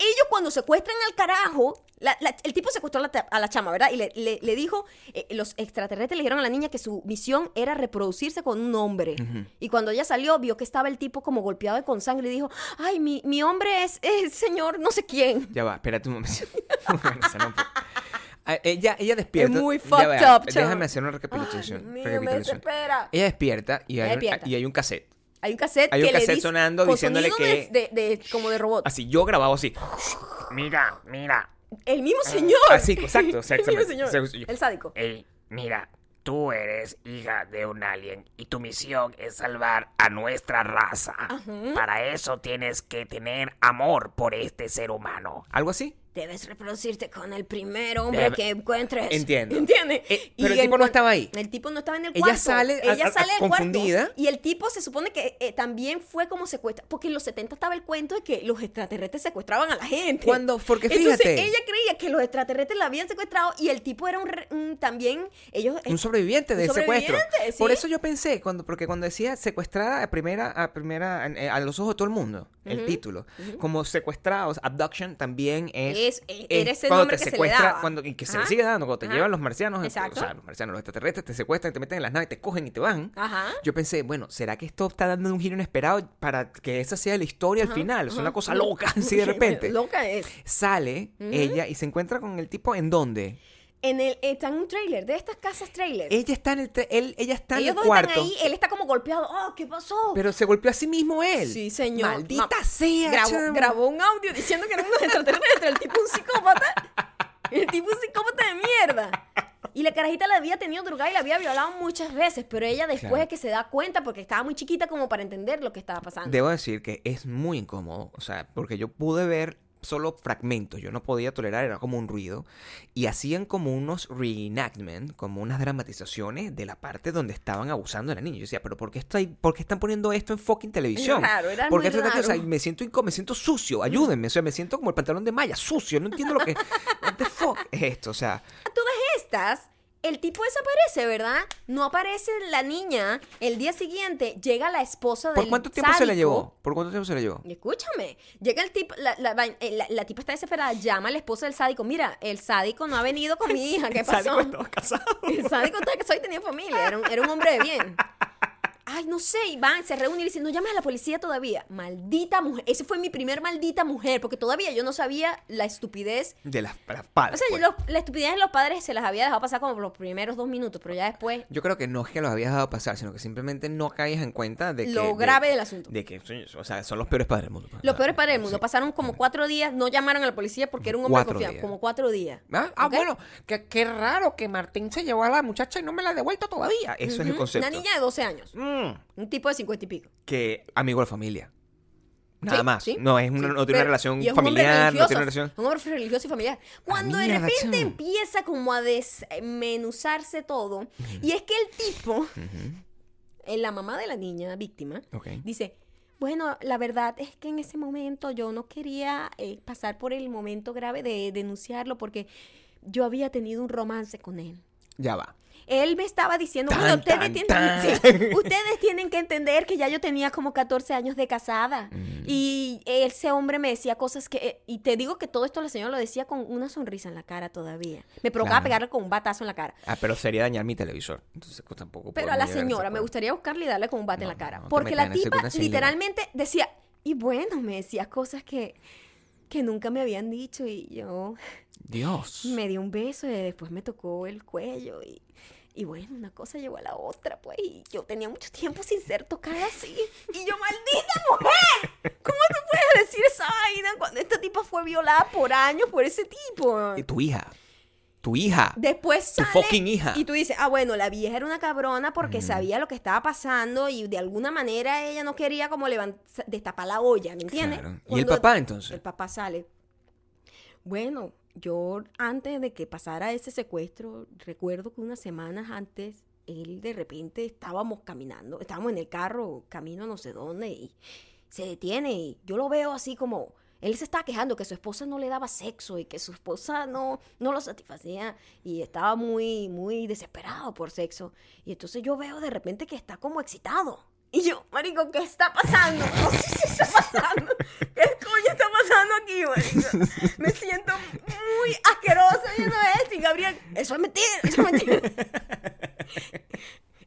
Ellos cuando secuestran al carajo, la- la- el tipo secuestró a la, a la chama, ¿verdad? Y le, le- le dijo, eh, los extraterrestres le dijeron a la niña que su misión era reproducirse con un hombre. Y cuando ella salió, vio que estaba el tipo como golpeado y con sangre y dijo, ay, mi, mi hombre es el señor no sé quién. Ya va, espérate un momento. Bueno, Ah, ella, ella despierta. Es muy fucked va, up. Déjame hacer una Ay, recapitulación. Dios mío, me recapitulación. desespera. Ella despierta y hay, Ella un- despierta. y hay un cassette. Hay un cassette Hay un que le cassette dice- sonando con diciéndole sonido que- de, de- de- como de robot. Así, yo grabado así. Mira, mira, El mismo señor. Ah, sí, exacto, el mismo exactamente. señor. Se- El sádico. Ey, mira, tú eres hija de un alien y tu misión es salvar a nuestra raza. Para eso tienes que tener amor por este ser humano. ¿Algo así? Debes reproducirte con el primer hombre Debe- que encuentres. Entiendo. ¿Entiendes? Eh, Y pero el tipo no estaba ahí. El tipo no estaba en el Ella cuarto. sale a- Ella a- sale a- del cuarto. confundida. Y el tipo se supone que eh, también fue como secuestra. Porque en los 70 estaba el cuento de que los extraterrestres secuestraban a la gente. Cuando- porque Entonces fíjate. ella creía que los extraterrestres la habían secuestrado y el tipo era un, un- también. Ellos. Un sobreviviente un del secuestro. sobreviviente, Por sí. eso yo pensé, cuando, porque cuando decía secuestrada a primera, a primera, eh, a los ojos de todo el mundo, el título, como secuestrados, abduction también es. Es- e- ese cuando nombre te que se le secuestra, daba. cuando, y que se le sigue dando, cuando te Ajá. llevan los marcianos, Exacto. o sea, los marcianos, los extraterrestres te secuestran, te meten en las naves, te cogen y te van. Ajá. Yo pensé, bueno, ¿será que esto está dando un giro inesperado para que esa sea la historia al final? Es una cosa loca, así de repente. Loca es. Sale ella y se encuentra con el tipo en dónde? En el, está en un trailer, de estas casas trailer. Ella está en el, él, ella está en el cuarto. están ahí, él está como golpeado. Oh, ¿qué pasó? Pero se golpeó a sí mismo él. Sí, señor. Maldita Ma- sea. grabó un audio diciendo que eran unos extraterrestres. El tipo un psicópata. El tipo un psicópata de mierda. Y la carajita la había tenido drogada y la había violado muchas veces, pero ella después Claro. es que se da cuenta porque estaba muy chiquita como para entender lo que estaba pasando. Debo decir que es muy incómodo, o sea, porque yo pude ver solo fragmentos, yo no podía tolerar, era como un ruido, y hacían como unos reenactment, como unas dramatizaciones de la parte donde estaban abusando de la niña. Yo decía, pero ¿por qué, estoy, por qué están poniendo esto en fucking televisión? raro, era ¿Por qué muy o sea, me siento incómodo, me siento sucio, ayúdenme, o sea, me siento como el pantalón de malla, sucio, no entiendo lo que... What the fuck es esto? O sea, todas estas, el tipo desaparece, ¿verdad? No aparece la niña. El día siguiente llega la esposa ¿por del cuánto tiempo se le sádico. llevó? ¿Por cuánto tiempo se le llevó? Escúchame, llega el tipo, la, la, eh, la- la tipa está desesperada, llama a la esposa del sádico, mira, el sádico no ha venido con mi hija, ¿qué pasó? casado. El sádico estaba casado y tenía familia, era un, era un hombre de bien. Ay, no sé, y van, se reúnen y dicen, no llames a la policía todavía. Maldita mujer, ese fue mi primer maldita mujer, porque todavía yo no sabía la estupidez. De las, las O padres. sea, pues. los- la estupidez de los padres se las había dejado pasar como por los primeros dos minutos, pero ya después, Yo creo que no es que los habías dejado pasar, sino que simplemente no caías en cuenta de que... lo de- grave del asunto. De que, o sea, son los peores padres del mundo. pues. Los O peores padres del mundo. sí. Pasaron como cuatro días, no llamaron a la policía porque era un hombre confiado. Como cuatro días. Ah, ah, bueno, que- qué raro que Martín se llevó a la muchacha y no me la ha devuelto todavía. Eso es el concepto. Una niña de 12 años. Mm, Un tipo de 50 y pico. que amigo de familia. Nada Sí, más. sí, no, es una, sí. no tiene una relación y es un hombre familiar, no tiene una relación... Un hombre religioso y familiar. Cuando de mierda, repente empieza como a desmenuzarse todo. Y es que el tipo, la mamá de la niña víctima, dice, bueno, la verdad es que en ese momento yo no quería eh, pasar por el momento grave de denunciarlo porque yo había tenido un romance con él. Ya va. Él me estaba diciendo, Tan, bueno, ustedes, tan, tienen, tan. sí, ustedes tienen que entender que ya yo tenía como 14 años de casada. Mm. Y ese hombre me decía cosas que... Y te digo que todo esto la señora lo decía con una sonrisa en la cara todavía. Me provocaba Claro. pegarle con un batazo en la cara. Ah, pero sería dañar mi televisor. Entonces pues, tampoco Pero a la señora me gustaría buscarle y darle con un bate en la cara. no, no te porque la tipa literalmente decía... Y bueno, me decía cosas que, que nunca me habían dicho y yo... Dios. Me dio un beso y después me tocó el cuello y, y bueno, una cosa llevó a la otra, pues, y yo tenía mucho tiempo sin ser tocada así. Y yo, maldita mujer, ¿cómo tú puedes decir esa vaina cuando esta tipa fue violada por años por ese tipo? Y tu hija. Tu hija. Después Tu sale fucking hija. y tú dices, ah, bueno, la vieja era una cabrona porque sabía lo que estaba pasando y de alguna manera ella no quería como levantar, destapar la olla, ¿me entiendes? Claro. ¿Y el papá, entonces? El papá sale. Bueno, yo antes de que pasara ese secuestro, recuerdo que unas semanas antes, él de repente estábamos caminando, estábamos en el carro, camino no sé dónde, y se detiene y yo lo veo así como, él se estaba quejando que su esposa no le daba sexo y que su esposa no, no lo satisfacía y estaba muy, muy desesperado por sexo. Y entonces yo veo de repente que está como excitado. Y yo, marico, ¿qué está pasando? Si está pasando. ¿Qué pasando aquí? Me siento muy asquerosa viendo esto. Y Gabriel, eso es mentira, eso es mentira.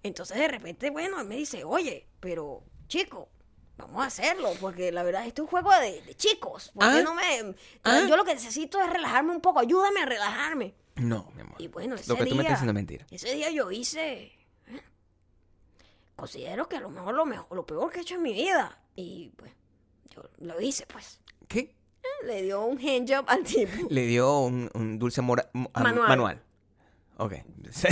Entonces de repente, bueno, él me dice, oye, pero chico, vamos a hacerlo, porque la verdad esto es un juego de, de chicos. ¿Por qué Ah. no me...? Ah. Yo lo que necesito es relajarme un poco, ayúdame a relajarme. No, mi amor. Y bueno, ese Lo que tú me día- estás diciendo es mentira. Ese día yo hice. ¿eh? Considero que a lo mejor lo mejor, lo peor que he hecho en mi vida. Y pues, yo lo hice, pues. ¿Qué? le dio un handjob al tipo. Le dio un, un dulce mora- Manual. manual. Ok.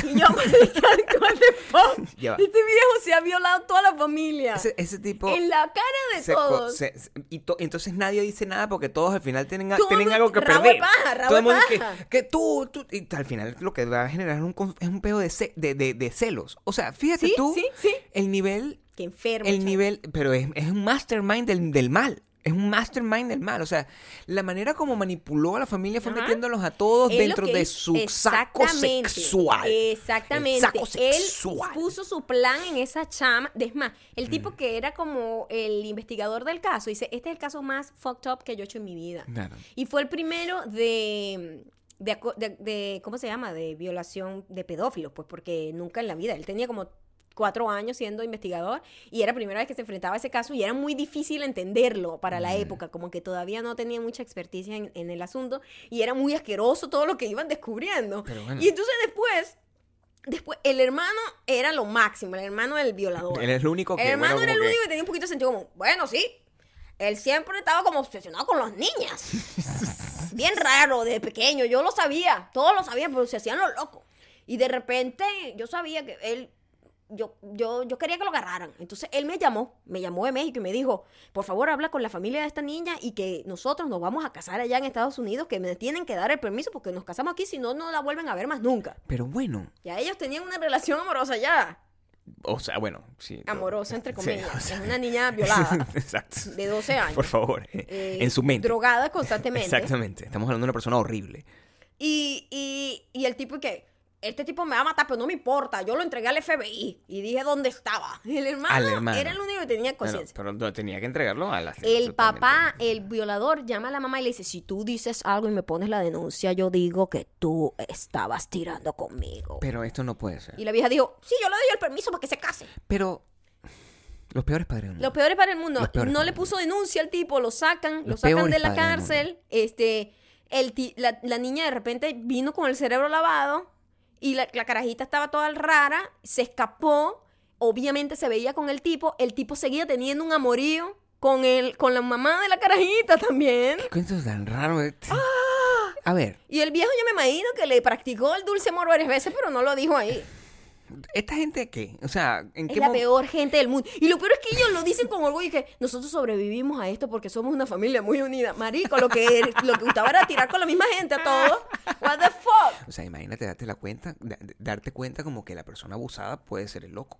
Y yo, what the fuck? Este viejo se ha violado toda la familia. ese, ese tipo... en la cara de se todos. se- se- y to- entonces nadie dice nada porque todos al final tienen, tienen algo que perder. de paja, rabo Todo el de mundo que, paja. que tú, tú- y al final lo que va a generar es un, es un pedo de, ce- de, de- de celos. O sea, fíjate Sí, tú sí, sí. el nivel, Qué enfermo. el nivel, pero es, es un mastermind del, del mal. Es un mastermind del mal. O sea, la manera como manipuló a la familia fue Ajá. metiéndolos a todos Él dentro de su saco sexual. Exactamente. El saco Él sexual. puso su plan en esa chama. Es más, el Mm. tipo que era como el investigador del caso dice: Este es el caso más fucked up que yo he hecho en mi vida. Claro. Y fue el primero de. De, de- de- ¿Cómo se llama? De violación de pedófilos, pues porque nunca en la vida. Él tenía como cuatro años siendo investigador y era la primera vez que se enfrentaba a ese caso y era muy difícil entenderlo para la época, como que todavía no tenía mucha experticia en, en el asunto y era muy asqueroso todo lo que iban descubriendo. Bueno. Y entonces después, después, el hermano era lo máximo, el hermano del violador. Él es el único que. El hermano bueno, era el que- único que tenía un poquito de sentido como, bueno, sí. Él siempre estaba como obsesionado con las niñas. Bien raro de pequeño, yo lo sabía, todos lo sabían, pero se hacían lo loco. Y de repente yo sabía que él, yo, yo, yo quería que lo agarraran. Entonces él me llamó, me llamó de México y me dijo, por favor habla con la familia de esta niña y que nosotros nos vamos a casar allá en Estados Unidos, que me tienen que dar el permiso porque nos casamos aquí, si no, no la vuelven a ver más nunca. Pero bueno. Ya ellos tenían una relación amorosa ya. O sea, bueno, sí. Amorosa, entre Sí, comillas. o sea. Es una niña violada Exacto. de 12 años. Por favor. eh, eh, en su mente. Drogada constantemente. Exactamente. Estamos hablando de una persona horrible. Y, y, y el tipo que, este tipo me va a matar, pero no me importa. Yo lo entregué al FBI y dije dónde estaba. El hermano, era el único que tenía Bueno, conciencia. pero tenía que entregarlo a la el papá, el violador, llama a la mamá y le dice, si tú dices algo y me pones la denuncia, yo digo que tú estabas tirando conmigo. Pero esto no puede ser. y la vieja dijo, sí, yo le doy el permiso para que se case. Pero. Los peores padres del mundo. Lo peor es para el mundo. Los peores No le puso denuncia al tipo, lo sacan, lo Los sacan peores de la padres del cárcel. Este, el la, la niña de repente vino con el cerebro lavado y la, la carajita estaba toda rara, se escapó. Obviamente se veía con el tipo. El tipo seguía teniendo un amorío con, el, con la mamá de la carajita también. ¿Qué cuento tan raro? eh? ¡Ah! A ver, Y el viejo yo me imagino que le practicó el dulce amor varias veces, pero no lo dijo ahí. ¿Esta gente qué? O sea, ¿en Es qué la peor gente del mundo. Y lo peor es que ellos lo dicen con orgullo y que nosotros sobrevivimos a esto porque somos una familia muy unida. Marico, lo que, lo que gustaba era tirar con la misma gente a todos. What the fuck? O sea, imagínate darte la cuenta, da- darte cuenta como que la persona abusada puede ser el loco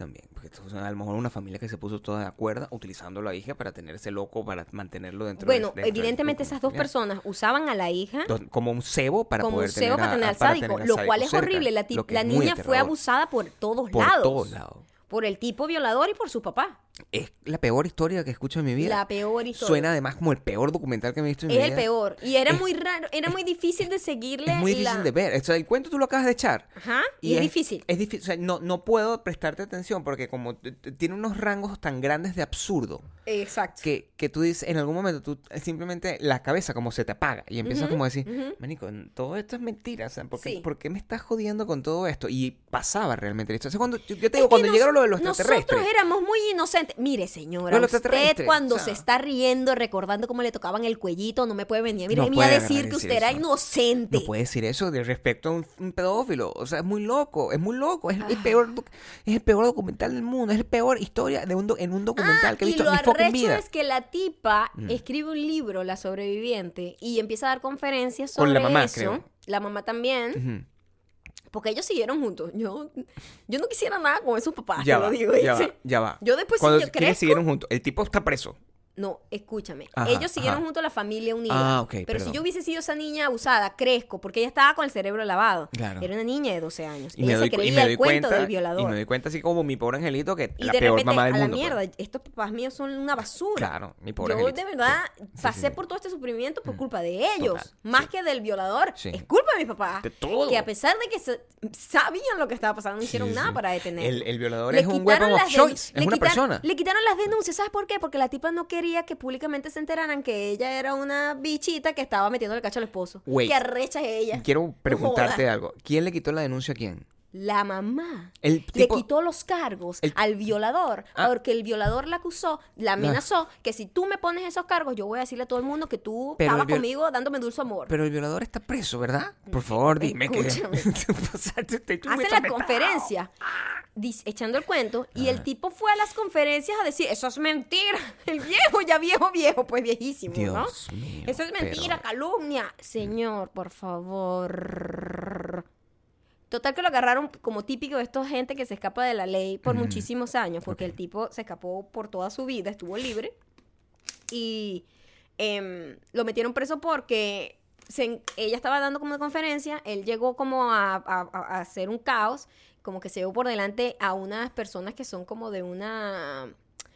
también. Porque esto es a lo mejor una familia que se puso toda de acuerdo utilizando a la hija para tener ese loco, para mantenerlo dentro de- Bueno, dentro del evidentemente esas dos personas usaban a la hija Como un cebo para como un poder cebo tener para a- tener a- al para sádico, tener al lo cual es cerca, horrible. La, la niña fue abusada por todos por lados. todos lados. Por el tipo violador y por su papá. Es la peor historia que escucho en mi vida. La peor historia. Suena además como el peor documental que me he visto en mi Es vida. el peor. Y era Es- muy raro, era muy difícil de seguirle. Es muy difícil la- de ver. O sea, el cuento tú lo acabas de echar. Ajá, y es difícil. Es difícil. O sea, no, no puedo prestarte atención porque como tiene unos rangos tan grandes de absurdo Exacto. que, que tú dices, en algún momento tú simplemente la cabeza como se te apaga y empiezas como a decir, ujú. manico, todo esto es mentira. O sea, ¿por qué, Sí. por qué me estás jodiendo con todo esto? Y pasaba realmente esto. O sea, cuando, yo te Es digo, cuando nos- llegaron lo de los extraterrestres. Nosotros éramos muy inocentes. Mire, señora, usted cuando o sea. se está riendo, recordando cómo le tocaban el cuellito, no me puede venir, mire, No a decir y que usted era eso. inocente. No puede decir eso de respecto a un, un pedófilo. O sea, es muy loco, es muy loco. Es el Ah. peor es el peor documental del mundo. Es la peor historia de un do- en un documental Ah, que he y visto lo en mi vida. es que la tipa Mm. escribe un libro, La sobreviviente, y empieza a dar conferencias sobre Con la mamá, eso. creo. La mamá también, Ujú. Porque ellos siguieron juntos. Yo, yo no quisiera nada con esos papás, Ya te va, lo digo. ya va, ya va. Yo después, si Cuando yo ¿quiénes crezco- siguieron juntos? El tipo está preso. No, escúchame. Ajá, Ellos siguieron ajá. juntos la familia unida. Ah, ok, Pero perdón. si yo hubiese sido esa niña abusada, crezco, porque ella estaba con el cerebro lavado. Claro. Era una niña de 12 años. Y ella me, doy, se y creía el doy cuento cuenta, del violador. y me doy cuenta así como mi pobre angelito que Y la de peor repente, mamá del a la mundo. pues. mierda, estos papás míos son una basura. Claro, mi pobre Yo angelito. de verdad Sí, pasé sí. por todo este sufrimiento por Mm. culpa de ellos, Total, más que del violador. Sí. Es culpa de mis papás. De todo. Que a pesar de que se- sabían lo que estaba pasando, no hicieron nada para detenerlo. El, el violador Le es un weapon of choice. Es una persona. Le quitaron las denuncias, ¿sabes por qué? Porque la tipa no quería que públicamente se enteraran que ella era una bichita que estaba metiendo el cacho al esposo. Wait. Que arrecha es ella. Quiero preguntarte Joda. algo. ¿Quién le quitó la denuncia a quién? La mamá El le quitó los cargos el- al violador Ah. porque el violador la acusó, la amenazó que si tú me pones esos cargos yo voy a decirle a todo el mundo que tú Pero estabas conmigo dándome dulce amor. Pero el violador está preso, ¿verdad? Por favor, dime que... Escúchame. Tú me Hace la conferencia echando el cuento y el tipo fue a las conferencias a decir, eso es mentira, el viejo, ya viejo, viejo, pues viejísimo, ¿no? Mío, Eso es mentira, pero- calumnia. Señor, por favor. Total que lo agarraron como típico de esta gente que se escapa de la ley por muchísimos años, porque el tipo se escapó por toda su vida, estuvo libre. Y em, lo metieron preso porque se ella estaba dando como una conferencia, él llegó como a- a hacer un caos, como que se llevó por delante a unas personas que son como de una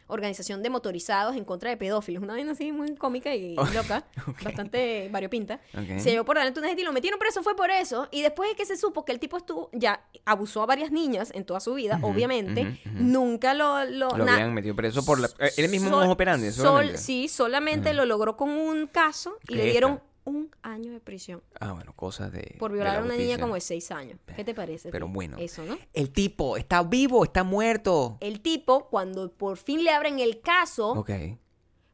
organización de motorizados en contra de pedófilos, una vaina así muy cómica y loca, bastante variopinta. Se llevó por delante una gente y lo metieron preso fue por eso, y después de que se supo que el tipo estuvo, ya abusó a varias niñas en toda su vida, obviamente, nunca lo... Lo, Lo habían metido preso por la... eh, Él mismo sol- solamente. sí, solamente lo logró con un caso y ¿Qué le dieron esta? Un año de prisión Ah, bueno, cosas de... por violar la a una niña como de seis años. ¿Qué te parece? Pero bueno. Eso, ¿no? El tipo está vivo, está muerto. El tipo, cuando por fin le abren el caso, Ok.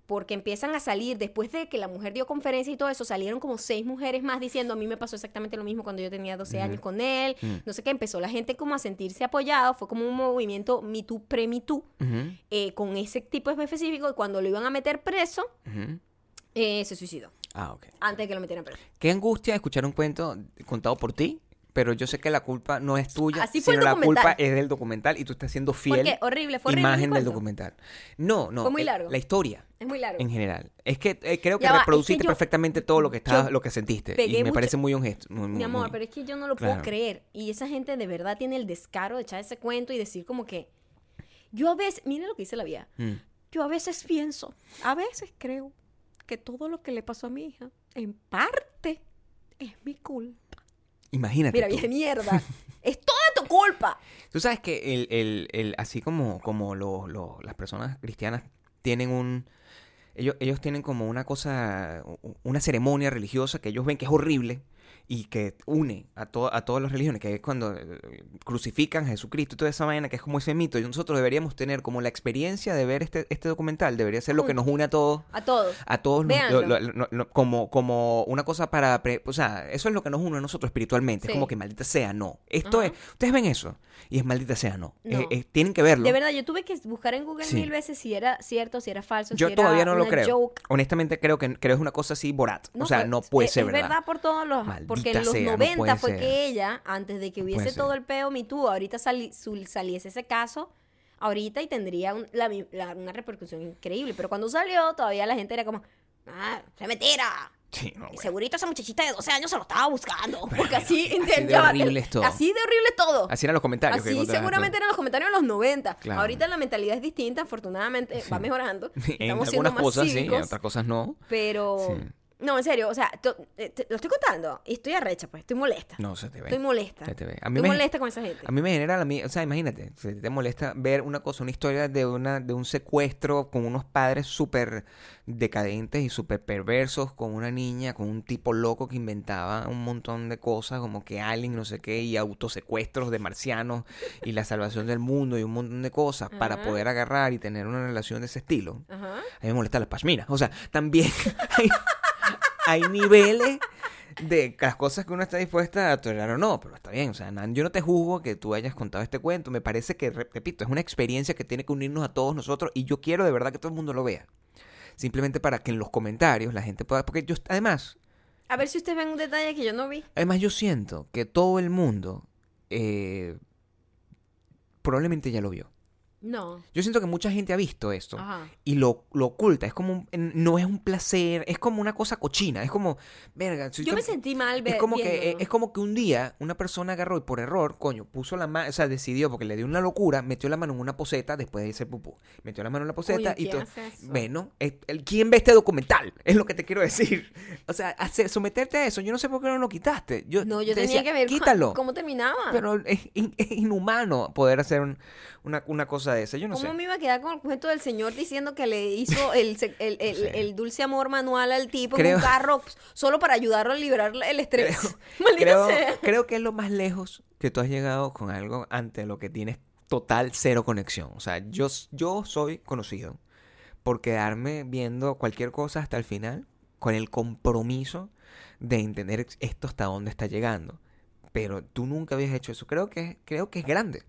porque empiezan a salir, después de que la mujer dio conferencia y todo eso, salieron como seis mujeres más diciendo, a mí me pasó exactamente lo mismo cuando yo tenía 12 años con él, Mm. no sé qué, empezó la gente como a sentirse apoyado, fue como un movimiento Me Too, pre-Me Too, eh, con ese tipo específico, y cuando lo iban a meter preso, eh, se suicidó, Ah, ok. antes de que lo metieran preso. Qué angustia escuchar un cuento contado por ti, pero yo sé que la culpa no es tuya, Así fue el sino la culpa es del documental y tú estás siendo fiel Porque horrible, fue horrible imagen del cuento. documental. No, no. Fue muy el- largo. La historia Es muy largo. en general. Es que eh, creo que Ya va, es que reproduciste yo- perfectamente todo lo que estaba, yo lo que sentiste pegué y me mucho- parece muy honesto. muy- Mi muy- amor, muy- pero es que yo no lo Claro. puedo creer. Y esa gente de verdad tiene el descaro de echar ese cuento y decir como que... Yo a veces... Mira lo que dice la vida. Mm. Yo a veces pienso, a veces creo que todo lo que le pasó a mi hija, en parte, es mi culpa. Imagínate. Mira, vieja mierda. es toda tu culpa. Tú sabes que el, el, el- así como, como lo- lo- las personas cristianas tienen un... Ellos, ellos tienen como una cosa, una ceremonia religiosa que ellos ven que es horrible y que une a, to- a todas las religiones, que es cuando eh, crucifican a Jesucristo y toda esa vaina, que es como ese mito. Y nosotros deberíamos tener como la experiencia de ver este, este documental, debería ser lo que nos une a todos. A todos. A todos nos- Véanlo. lo- lo- lo- lo- como, como una cosa para... pre- o sea, eso es lo que nos une a nosotros espiritualmente. Es como que maldita sea, no. Esto Ajá. es... Ustedes ven eso y es maldita sea, no. No. Eh, eh, tienen que verlo. De verdad, yo tuve que buscar en Google Sí. mil veces si era cierto, si era falso, Yo si era todavía no lo creo. joke. Honestamente creo que, creo que es una cosa así borat. o sea, no puede es, ser es verdad. por todos los... Maldita porque en los sea, no 90 puede fue ser. que ella, antes de que hubiese ser. todo el peo Me Too, ahorita sali- saliese ese caso, ahorita y tendría un- la la- una repercusión increíble. Pero cuando salió, todavía la gente era como, ah, es mentira. Sí, no, bueno. Segurito esa muchachita de 12 años se lo estaba buscando. Porque bueno, así, así de horrible es todo. Así de horrible es todo. Así eran los comentarios. que Así contaban seguramente todo. eran los comentarios en los 90. Claro. Ahorita la mentalidad es distinta, afortunadamente va mejorando. en Estamos siendo algunas más cosas sí, cívicos, en otras cosas no. Pero... Sí. No, en serio, o sea, to- eh, te- lo estoy contando y estoy arrecha, pues, estoy molesta. No, se te ve. Estoy molesta. Se te ve. A mí Estoy me- molesta con esa gente. A mí me genera la mi- o sea, imagínate, si te molesta ver una cosa, una historia de una de un secuestro con unos padres súper decadentes y súper perversos, con una niña, con un tipo loco que inventaba un montón de cosas, como que alien, no sé qué, y autosecuestros de marcianos y la salvación del mundo y un montón de cosas para Ajá. poder agarrar y tener una relación de ese estilo. Ajá. A mí me molesta la pashmina. O sea, también hay, hay niveles de las cosas que uno está dispuesta a tolerar o no, pero está bien. O sea, yo no te juzgo que tú hayas contado este cuento. Me parece que, re- repito, es una experiencia que tiene que unirnos a todos nosotros y yo quiero de verdad que todo el mundo lo vea. Simplemente para que en los comentarios la gente pueda... Porque yo, además, A ver si ustedes ven un detalle que yo no vi. además yo siento que todo el mundo eh, probablemente ya lo vio. No. Yo siento que mucha gente ha visto esto. Ajá. y lo, lo oculta. Es como, un- no es un placer, es como una cosa cochina. Es como, verga. si Yo me sentí mal es ver, como que. Es como que un día una persona agarró y por error, coño, puso la mano, o sea, decidió porque le dio una locura, metió la mano en una poseta después de ese pupú. Metió la mano en la poseta Oye, y ¿quién todo. Bueno, es- el- ¿quién ve este documental? Es lo que te quiero decir. O sea, hacer, someterte a eso, yo no sé por qué no lo quitaste. Yo, No, yo te tenía decía, que ver Quítalo. cómo terminaba. Pero es, in- es inhumano poder hacer un- una, una cosa cosa esa, yo no ¿Cómo sé. me iba a quedar con el cuento del señor diciendo que le hizo el, se- el, el- sé. el dulce amor manual al tipo en Creo- un carro solo para ayudarlo a liberar el estrés? Maldita Creo, sea. creo que es lo más lejos que tú has llegado con algo ante lo que tienes total cero conexión. O sea, yo, yo soy conocido por quedarme viendo cualquier cosa hasta el final con el compromiso de entender esto hasta dónde está llegando. Pero tú nunca habías hecho eso. Creo que, creo que es grande.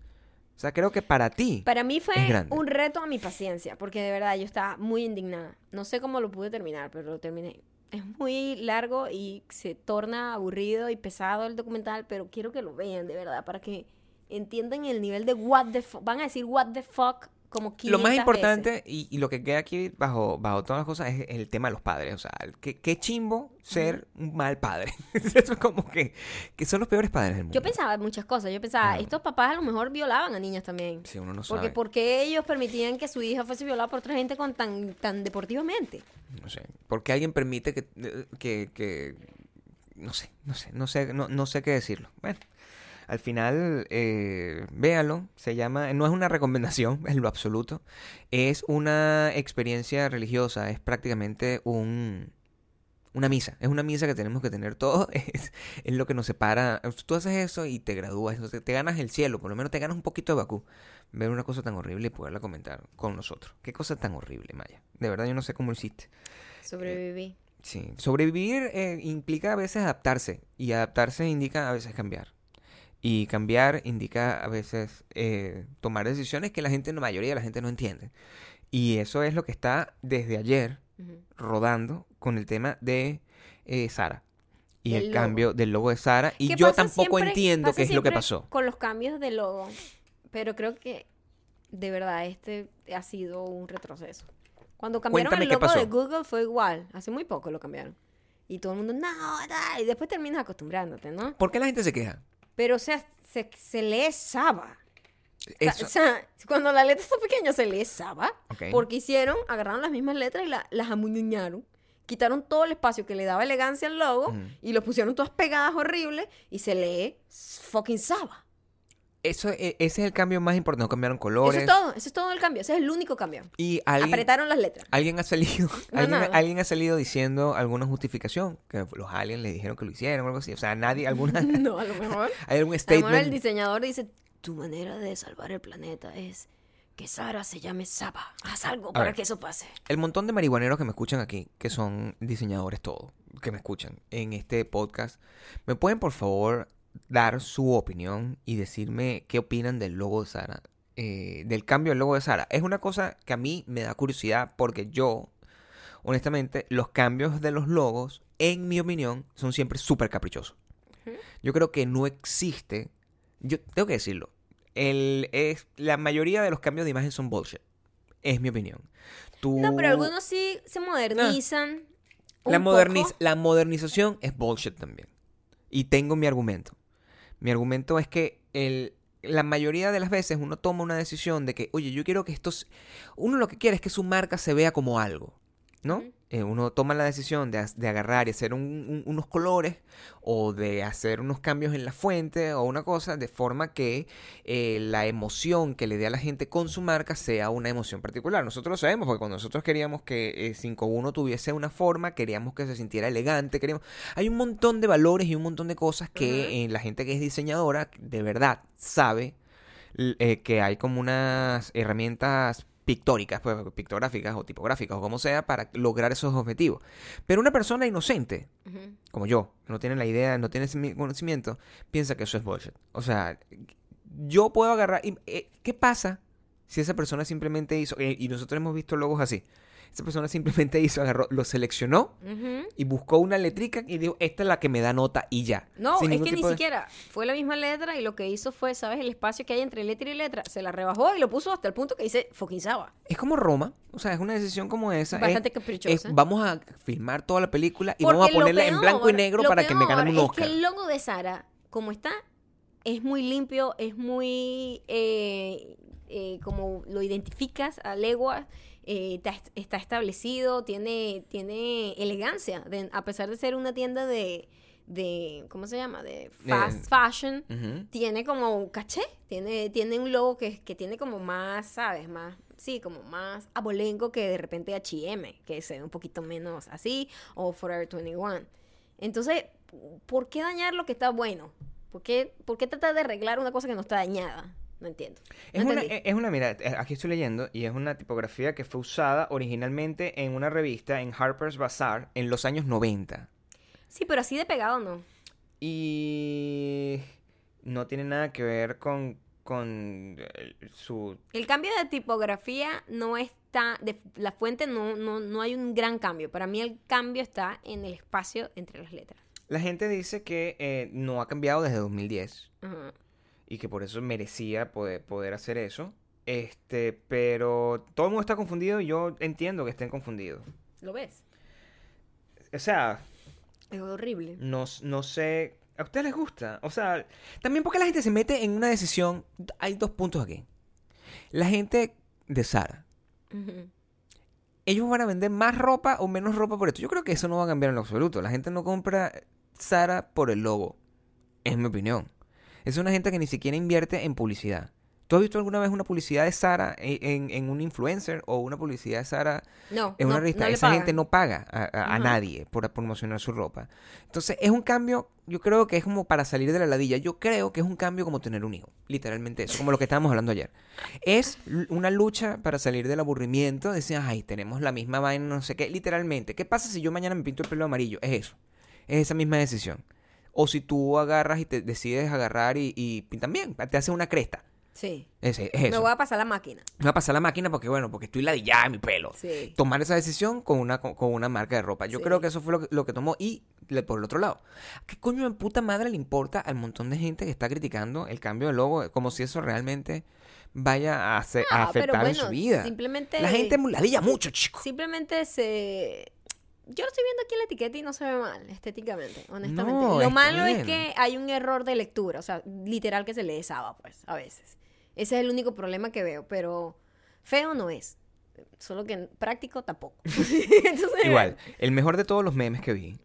O sea, creo que para ti... Para mí fue un reto a mi paciencia, porque de verdad yo estaba muy indignada. No sé cómo lo pude terminar, pero lo terminé. Es muy largo y se torna aburrido y pesado el documental, pero quiero que lo vean de verdad para que entiendan el nivel de what the fuck. Van a decir what the fuck como 500 Lo más importante y, y lo que queda aquí bajo, bajo todas las cosas es el tema de los padres. O sea, qué, qué chimbo ser un mal padre. Eso es como que, que son los peores padres del mundo. Yo pensaba muchas cosas. Yo pensaba, estos papás a lo mejor violaban a niñas también. Si uno no Porque sabe. ¿por qué ellos permitían que su hija fuese violada por otra gente con tan, tan deportivamente? No sé. ¿Por qué alguien permite que, que, que- no sé, no sé, no sé, no, no sé qué decirlo. Bueno, al final, eh, véalo. Se llama, no es una recomendación en lo absoluto. Es una experiencia religiosa. Es prácticamente un una misa. Es una misa que tenemos que tener todos. Es, es lo que nos separa. Tú haces eso y te gradúas. sea, te ganas el cielo. Por lo menos te ganas un poquito de Bakú. Ver una cosa tan horrible y poderla comentar con nosotros. Qué cosa tan horrible, Maya. De verdad, yo no sé cómo lo hiciste. Sobreviví. Sí, sobrevivir eh, implica a veces adaptarse y adaptarse indica a veces cambiar. Y cambiar indica a veces eh, tomar decisiones que la gente, la mayoría de la gente no entiende. Y eso es lo que está desde ayer rodando con el tema de eh, Sara. Y Del el logo. cambio del logo de Sara. Y ¿Qué yo tampoco siempre- entiendo qué es lo que pasó. Con los cambios de logo. Pero creo que de verdad este ha sido un retroceso. Cuando cambiaron Cuéntame el qué logo pasó. de Google fue igual. Hace muy poco lo cambiaron. Y todo el mundo, no, da", y después terminas acostumbrándote, ¿no? ¿Por qué la gente se queja? Pero, o sea, se, se lee Saba. Eso- O sea, cuando la letra está pequeña se lee Saba. Ok. Porque hicieron, agarraron las mismas letras y la- las amuñañaron. Quitaron todo el espacio que le daba elegancia al logo y lo pusieron todas pegadas horribles y se lee fucking Saba. Eso, e- ese es el cambio más importante. No cambiaron Eso colores. es todo, ese es todo el cambio, ese es el único cambio. Y alguien, Apretaron las letras. Alguien ha salido, No, alguien, ha salido diciendo alguna justificación, que los aliens le dijeron que lo hicieron o algo así. O sea, nadie, alguna, No, a lo mejor. hay algún A lo mejor el statement. diseñador dice, tu manera de salvar el planeta es que Sara se llame Saba. Haz algo para ver. que eso pase. El montón de marihuaneros que me escuchan aquí, que son diseñadores todos, que me escuchan en este podcast, ¿me pueden por favor dar su opinión y decirme qué opinan del logo de Sara? eh, del cambio del logo de Sara. Es una cosa que a mí me da curiosidad porque yo, honestamente, los cambios de los logos, en mi opinión, son siempre súper caprichosos. Yo creo que no existe, yo tengo que decirlo, el, es, la mayoría de los cambios de imagen son bullshit. Es mi opinión. Tú- No, pero algunos sí se modernizan. la, un moderniz- poco. la modernización es bullshit también. Y tengo mi argumento. Mi argumento es que el, la mayoría de las veces uno toma una decisión de que, oye, yo quiero que estos... Uno lo que quiere es que su marca se vea como algo, ¿no? Eh, uno toma la decisión de, de agarrar y hacer un- un- unos colores o de hacer unos cambios en la fuente o una cosa de forma que eh, la emoción que le dé a la gente con su marca sea una emoción particular. Nosotros lo sabemos porque cuando nosotros queríamos que eh, 5.1 tuviese una forma, queríamos que se sintiera elegante, queríamos... Hay un montón de valores y un montón de cosas que eh, la gente que es diseñadora de verdad sabe que hay como unas herramientas pictóricas, pues, pictográficas o tipográficas o como sea para lograr esos objetivos. Pero una persona inocente, como yo, que no tiene la idea, no tiene ese mi- conocimiento, piensa que eso es bullshit. O sea, yo puedo agarrar... y, eh, ¿Qué pasa si esa persona simplemente hizo... eh, y nosotros hemos visto logos así. Esa persona simplemente hizo, agarró, lo seleccionó y buscó una letrica y dijo, esta es la que me da nota y ya. No, Sin es que ni de- siquiera fue la misma letra y lo que hizo fue, ¿sabes? El espacio que hay entre letra y letra. Se la rebajó y lo puso hasta el punto que dice Saba. Es como Roma, o sea, es una decisión como esa. es- Bastante es, caprichosa. vamos a filmar toda la película y Porque vamos a ponerla en blanco y negro para que me ganen un es Oscar. que el logo de Sara, como está, es muy limpio, es muy... eh, eh, como lo identificas a legua, eh, está, está establecido, tiene, tiene elegancia, de- a pesar de ser una tienda de, de ¿cómo se llama? De fast fashion, tiene como un caché, tiene, tiene un logo que, que tiene como más, ¿sabes? Más, sí, como más abolengo que de repente H&M, que se ve un poquito menos así, o Forever 21. Entonces, ¿por qué dañar lo que está bueno? ¿Por qué, por qué tratar de arreglar una cosa que no está dañada? No entiendo. No Es una, entendí. es una, mira, eh, aquí estoy leyendo y es una tipografía que fue usada originalmente en una revista en Harper's Bazaar en los años 90. Sí, pero así de pegado no. Y no tiene nada que ver con, con eh, su... El cambio de tipografía no está, de la fuente no, no, no hay un gran cambio. Para mí el cambio está en el espacio entre las letras. La gente dice que eh, no ha cambiado desde 2010 Ajá. Y que por eso merecía poder, poder hacer eso. Este, pero todo el mundo está confundido y yo entiendo que estén confundidos. ¿Lo ves? O sea, Es horrible. no, no sé. ¿A ustedes les gusta? O sea, también porque la gente se mete en una decisión. Hay dos puntos aquí. La gente de Sara. ¿Ellos van a vender más ropa o menos ropa por esto? Yo creo que eso no va a cambiar en lo absoluto. La gente no compra Sara por el logo. Es mi opinión. Es una gente que ni siquiera invierte en publicidad. ¿Tú has visto alguna vez una publicidad de Sara en, en- en un influencer o una publicidad de Sara No, en una no, revista? no Esa pagan. gente no paga a, a- nadie por promocionar su ropa. Entonces, es un cambio, yo creo que es como para salir de la ladilla. Yo creo que es un cambio como tener un hijo. Literalmente eso, como lo que estábamos hablando ayer. Es una lucha para salir del aburrimiento. Decían, ay, tenemos la misma vaina, no sé qué. Literalmente, ¿qué pasa si yo mañana me pinto el pelo amarillo? Es eso. Es esa misma decisión. O si tú agarras y te decides agarrar y, y también te haces una cresta. Sí. Es, Me voy a pasar la máquina. Me va a pasar la máquina porque, bueno, porque estoy ladillada en mi pelo. Sí. Tomar esa decisión con una, con, con una marca de ropa. Yo Sí. creo que eso fue lo que, lo que tomó. Y le- por el otro lado, ¿qué coño de puta madre le importa al montón de gente que está criticando el cambio de logo? Como si eso realmente vaya a, hacer- a pero afectar en su vida. simplemente- La gente ladilla mucho, chicos. Simplemente se... Yo lo estoy viendo aquí en la etiqueta y no se ve mal, estéticamente, honestamente. No, lo malo es que hay un error de lectura, o sea, literal que se lee Saba, pues, a veces. Ese es el único problema que veo, pero feo no es. Solo que práctico tampoco. Entonces, Igual, el mejor de todos los memes que vi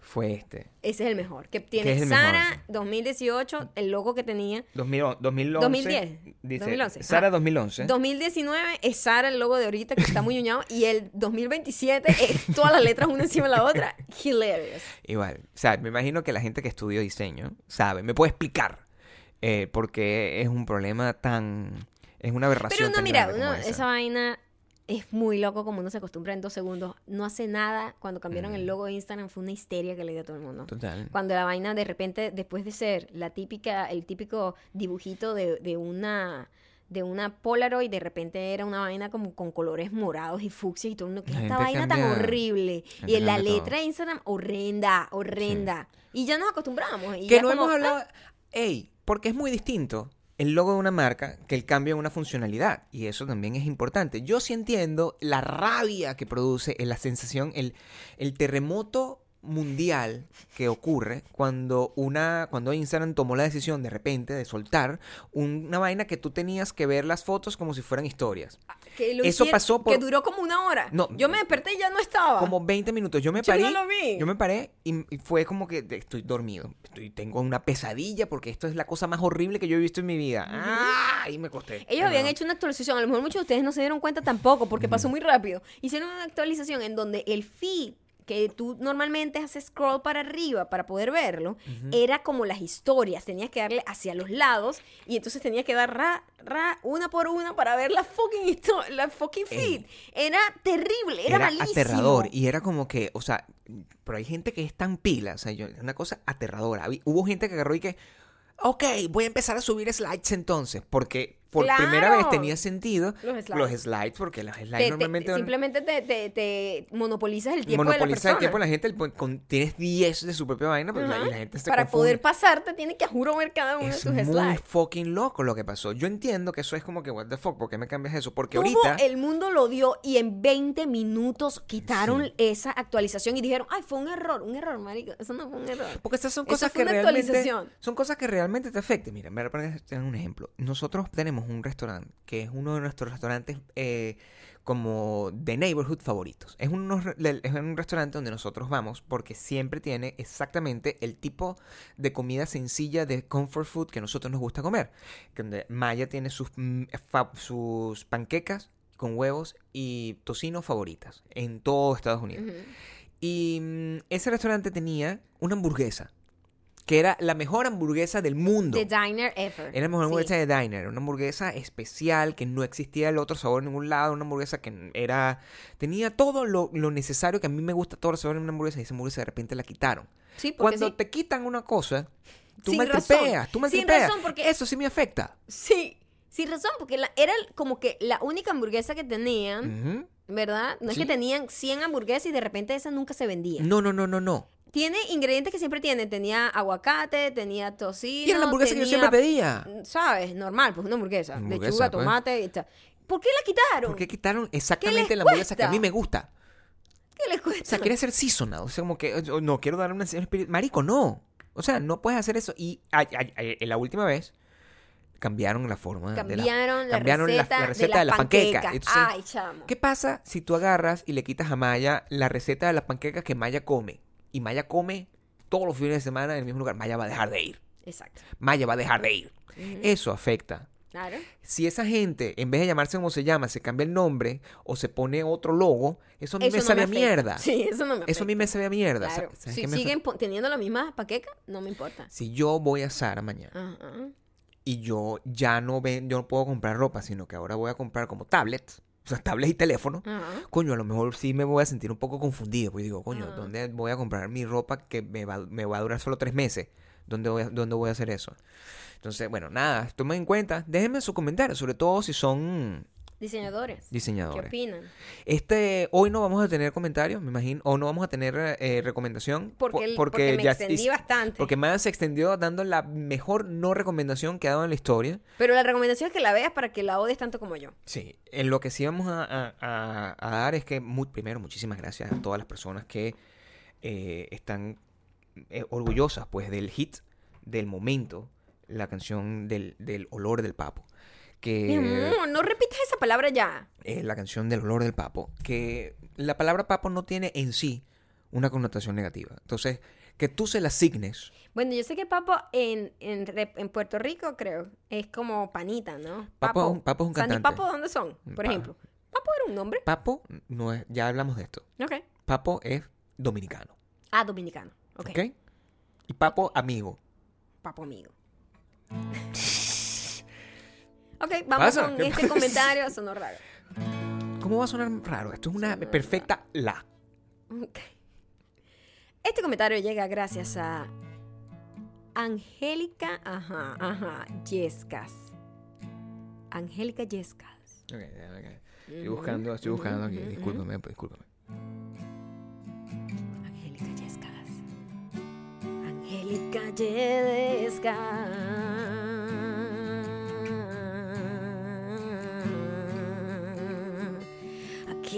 fue este. ese es el mejor. Que ¿Qué tiene? Sara 2018, el logo que tenía. 2000 2011. 2010, Dice, 2011, Sara ah. 2011. 2019 es Sara el logo de ahorita que está muy uñado y el 2027 es todas las letras una encima de la otra. Hilarious. Igual, o sea, me imagino que la gente que estudió diseño sabe, me puede explicar eh, por qué es un problema tan... Es una aberración. Pero no, tan mira, esa. esa vaina es muy loco como uno se acostumbra en dos segundos. No hace nada. Cuando cambiaron el logo de Instagram fue una histeria que le dio a todo el mundo. Total. Cuando la vaina de repente, después de ser la típica, el típico dibujito de, de una de una Polaroid, de repente era una vaina como con colores morados y fucsia y todo el mundo, que esta vaina tan horrible. Y la todo. letra de Instagram, horrenda, horrenda. Y ya nos acostumbramos. Y Que ya no como, hemos hablado... ah, Ey, porque es muy distinto el logo de una marca que el cambio en una funcionalidad. Y eso también es importante. Yo sí entiendo la rabia que produce, eh, la sensación, el, el terremoto mundial que ocurre cuando una cuando Instagram tomó la decisión de repente de soltar una vaina que tú tenías que ver las fotos como si fueran historias. que lo Eso pasó por- Que duró como una hora. No. Yo me desperté y ya no estaba. Como 20 minutos. Yo me Yo paré. no lo vi. Yo me paré y, y fue como que estoy dormido. Estoy, tengo una pesadilla porque esto es la cosa más horrible que yo he visto en mi vida. ¡Ah! Y me acosté. Ellos habían hecho una actualización, a lo mejor muchos de ustedes no se dieron cuenta tampoco porque pasó muy rápido. Hicieron una actualización en donde el feed que tú normalmente haces scroll para arriba para poder verlo, era como las historias, tenías que darle hacia los lados y entonces tenías que dar ra, ra, una por una para ver la fucking, la fucking feed. Era terrible, era, Era malísimo. aterrador y era como que, o sea, pero hay gente que es tan pila, o sea, yo, una cosa aterradora. Hubo gente que agarró y que, ok, voy a empezar a subir slides entonces, porque por primera vez tenía sentido Los slides. los slides, porque los slides Te- te- normalmente simplemente te, monopolizas el tiempo de la monopoliza persona. el tiempo de la gente, el con- tienes 10 de su propia vaina, pero la- gente se Para confunde. poder pasarte, tienes que juro ver cada uno Es de tus muy slides. fucking loco lo que pasó. Yo entiendo que eso es como que, what the fuck, ¿por qué me cambias eso? Porque Tuvo, ahorita... el mundo lo dio y en 20 minutos quitaron Sí. esa actualización y dijeron, ay, fue un error, un error, marico, eso no fue un error. Porque estas son cosas que realmente son cosas que realmente te afecten. Mira, me voy a poner un ejemplo. Nosotros tenemos tenemos un restaurante que es uno de nuestros restaurantes eh, como de neighborhood favoritos. Es, del- es un restaurante donde nosotros vamos porque siempre tiene exactamente el tipo de comida sencilla de comfort food que nosotros nos gusta comer. Donde Maya tiene sus, mm, sus panquecas con huevos y tocino favoritas en todo Estados Unidos. Y mm, ese restaurante tenía una hamburguesa que era la mejor hamburguesa del mundo. The diner ever. Era la mejor Sí. hamburguesa de Diner, una hamburguesa especial que no existía el otro sabor en ningún lado, una hamburguesa que era tenía todo lo, lo necesario que a mí me gusta todo el sabor en una hamburguesa y esa hamburguesa de repente la quitaron. Sí, Cuando sí. te quitan una cosa, tú Sin maltripeas, tú Sin razón, porque- Eso sí me afecta. Sí, sin razón, porque la- era como que la única hamburguesa que tenían. ¿verdad? No es que tenían 100 hamburguesas y de repente esa nunca se vendía. No, no, no, no, no. Tiene ingredientes que siempre tiene. Tenía aguacate, tenía tocino. Y era la hamburguesa que yo siempre pedía. ¿Sabes? Normal, pues una hamburguesa. Hamburguesa, Lechuga, pues. tomate y tal. ¿Por qué la quitaron? ¿Por qué quitaron exactamente la hamburguesa que a mí me gusta? ¿Qué les cuesta? O sea, quiere ser seasonal. O sea, como que, no, quiero darle una. Marico, no. O sea, no puedes hacer eso. Y ay, ay, ay, en la última vez cambiaron la forma. de la- Cambiaron la cambiaron receta, la receta de la, panqueca. Entonces, Ay, chamo. ¿Qué pasa si tú agarras y le quitas a Maya la receta de las panquecas que Maya come? Y Maya come todos los fines de semana en el mismo lugar. Maya va a dejar de ir. Exacto. Maya va a dejar de ir. Eso afecta. Claro. Si esa gente, en vez de llamarse como se llama, se cambia el nombre o se pone otro logo, eso a mí Eso me no sabe a afecta. mierda. Sí, eso no me Eso a mí me sabe a mierda. Claro. ¿sabes Si me siguen teniendo la misma paqueca, no me importa. Si yo voy a Sara mañana y yo ya no ven, yo no puedo comprar ropa, sino que ahora voy a comprar como tablets, sea, tablets y teléfono, coño, a lo mejor sí me voy a sentir un poco confundido, pues digo, coño. ¿dónde voy a comprar mi ropa que me va, me va a durar solo tres meses? ¿Dónde voy, a, ¿Dónde voy a hacer eso? Entonces, bueno, nada, tomen en cuenta, déjenme su comentario, sobre todo si son Diseñadores. ¿Qué opinan? Este, hoy no vamos a tener comentarios, me imagino, o no vamos a tener eh, recomendación. Porque, po- el- porque me ya- extendí bastante. Porque Maya se extendió dando la mejor no recomendación que ha dado en la historia. Pero la recomendación es que la veas para que la odies tanto como yo. Sí, en lo que sí vamos a, a- a- a dar es que, mu- primero, muchísimas gracias a todas las personas que eh, están eh, orgullosas, pues, del hit del momento, la canción del, del olor del papo. Mi Que amor, no repitas esa palabra ya. eh, la canción del olor del papo, que la palabra papo no tiene en sí una connotación negativa. Entonces, que tú se la asignes, Bueno, yo sé que papo en, en, Puerto Rico, creo, es como panita, ¿no? Papo es un- Papo es un Sandy cantante. Papo, ¿dónde son? Por Pa- ejemplo. Papo era un nombre. papo no es, ya hablamos de esto, Ok. papo es dominicano, Ah, dominicano. Ok. ¿ok? Y papo amigo. Papo amigo. ok, vamos Pasa, con ¿qué este pasa? comentario. Sonó raro. ¿Cómo va a sonar raro? Esto es una perfecta la. Ok. Este comentario llega gracias a Angélica, ajá, ajá, Yescas. Angélica Yescas. Estoy buscando, estoy buscando aquí. Discúlpame, pues, discúlpame. Angélica Yescas. Angélica Yescas.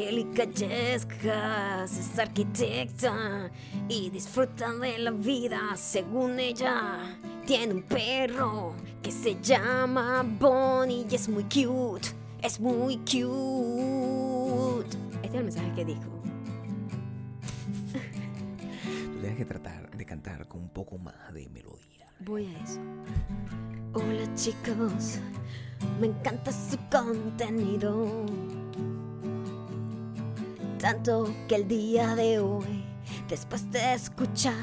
Angélica Yescas es arquitecta y disfruta de la vida según ella. Tiene un perro que se llama Bonnie y es muy cute, es muy cute. Este es el mensaje que dijo. Tú tienes que tratar de cantar con un poco más de melodía. Voy a eso. Hola chicos, me encanta su contenido. Tanto que el día de hoy, después de escuchar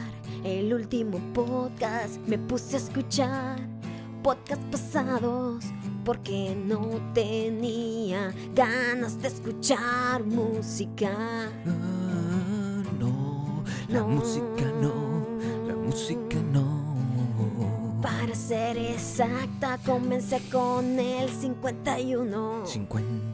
el último podcast, me puse a escuchar podcasts pasados porque no tenía ganas de escuchar música. Ah, no, la No. música no, la música no. Para ser exacta, comencé con el 51. 51 es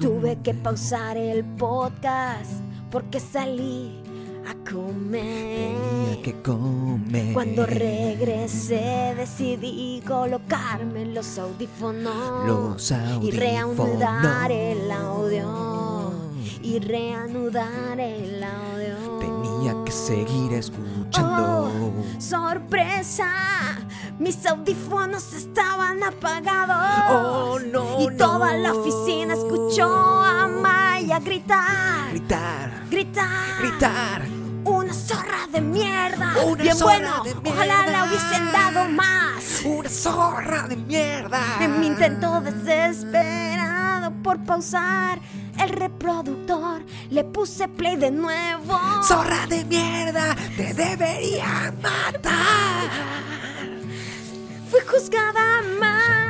Tuve que pausar el podcast porque salí a comer. Tenía que comer. Cuando regresé decidí colocarme los audífonos Los y reanudar el audio. audífonos. Y reanudar el audio. Tenía que seguir escuchando. Oh, sorpresa, Mis audífonos estaban apagados. Oh, no, Y toda la oficina escuchó a Maya gritar. Gritar, Gritar. gritar. Una zorra de mierda. Una Bien zorra bueno. de Ojalá mierda. la hubiesen dado más. Una zorra de mierda. En mi intento desesperado por pausar el reproductor, le puse play de nuevo. Zorra de mierda, te debería matar. Fui juzgada mal.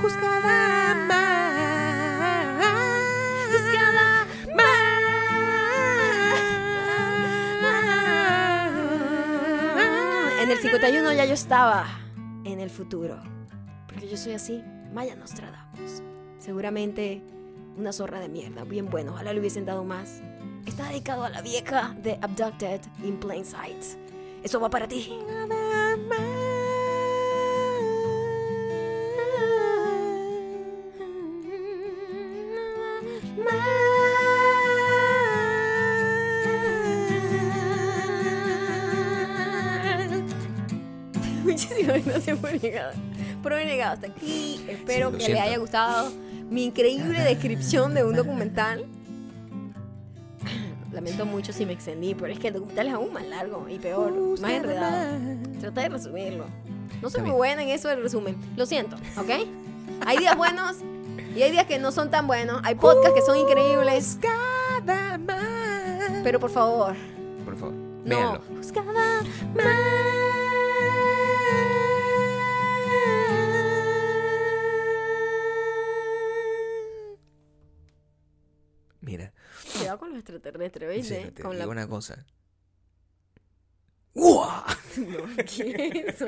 Juzgada mal. Juzgada mal. En el 51 ya yo estaba en el futuro. Porque yo soy así, Maya Nostradamus. Seguramente una zorra de mierda, bien bueno, ojalá le hubiesen dado más. Está dedicado a la vieja de Abducted in Plain Sight. Eso va para ti. Muchísimas gracias por llegar. Por haber llegado hasta aquí. Espero Sí, que siento. le haya gustado mi increíble descripción de un documental. Lamento mucho si me extendí, pero es que el documental es aún más largo y peor, más enredado. Trata de resumirlo. No soy muy buena en eso del resumen. Lo siento, ¿ok? Hay días buenos y hay días que no son tan buenos. Hay podcasts que son increíbles. Pero por favor, Por favor, no. véanlo. Juzgada Cuidado con los extraterrestres, sí, ¿viste? te con digo la... una cosa. ¡Guau! No, ¿qué es eso?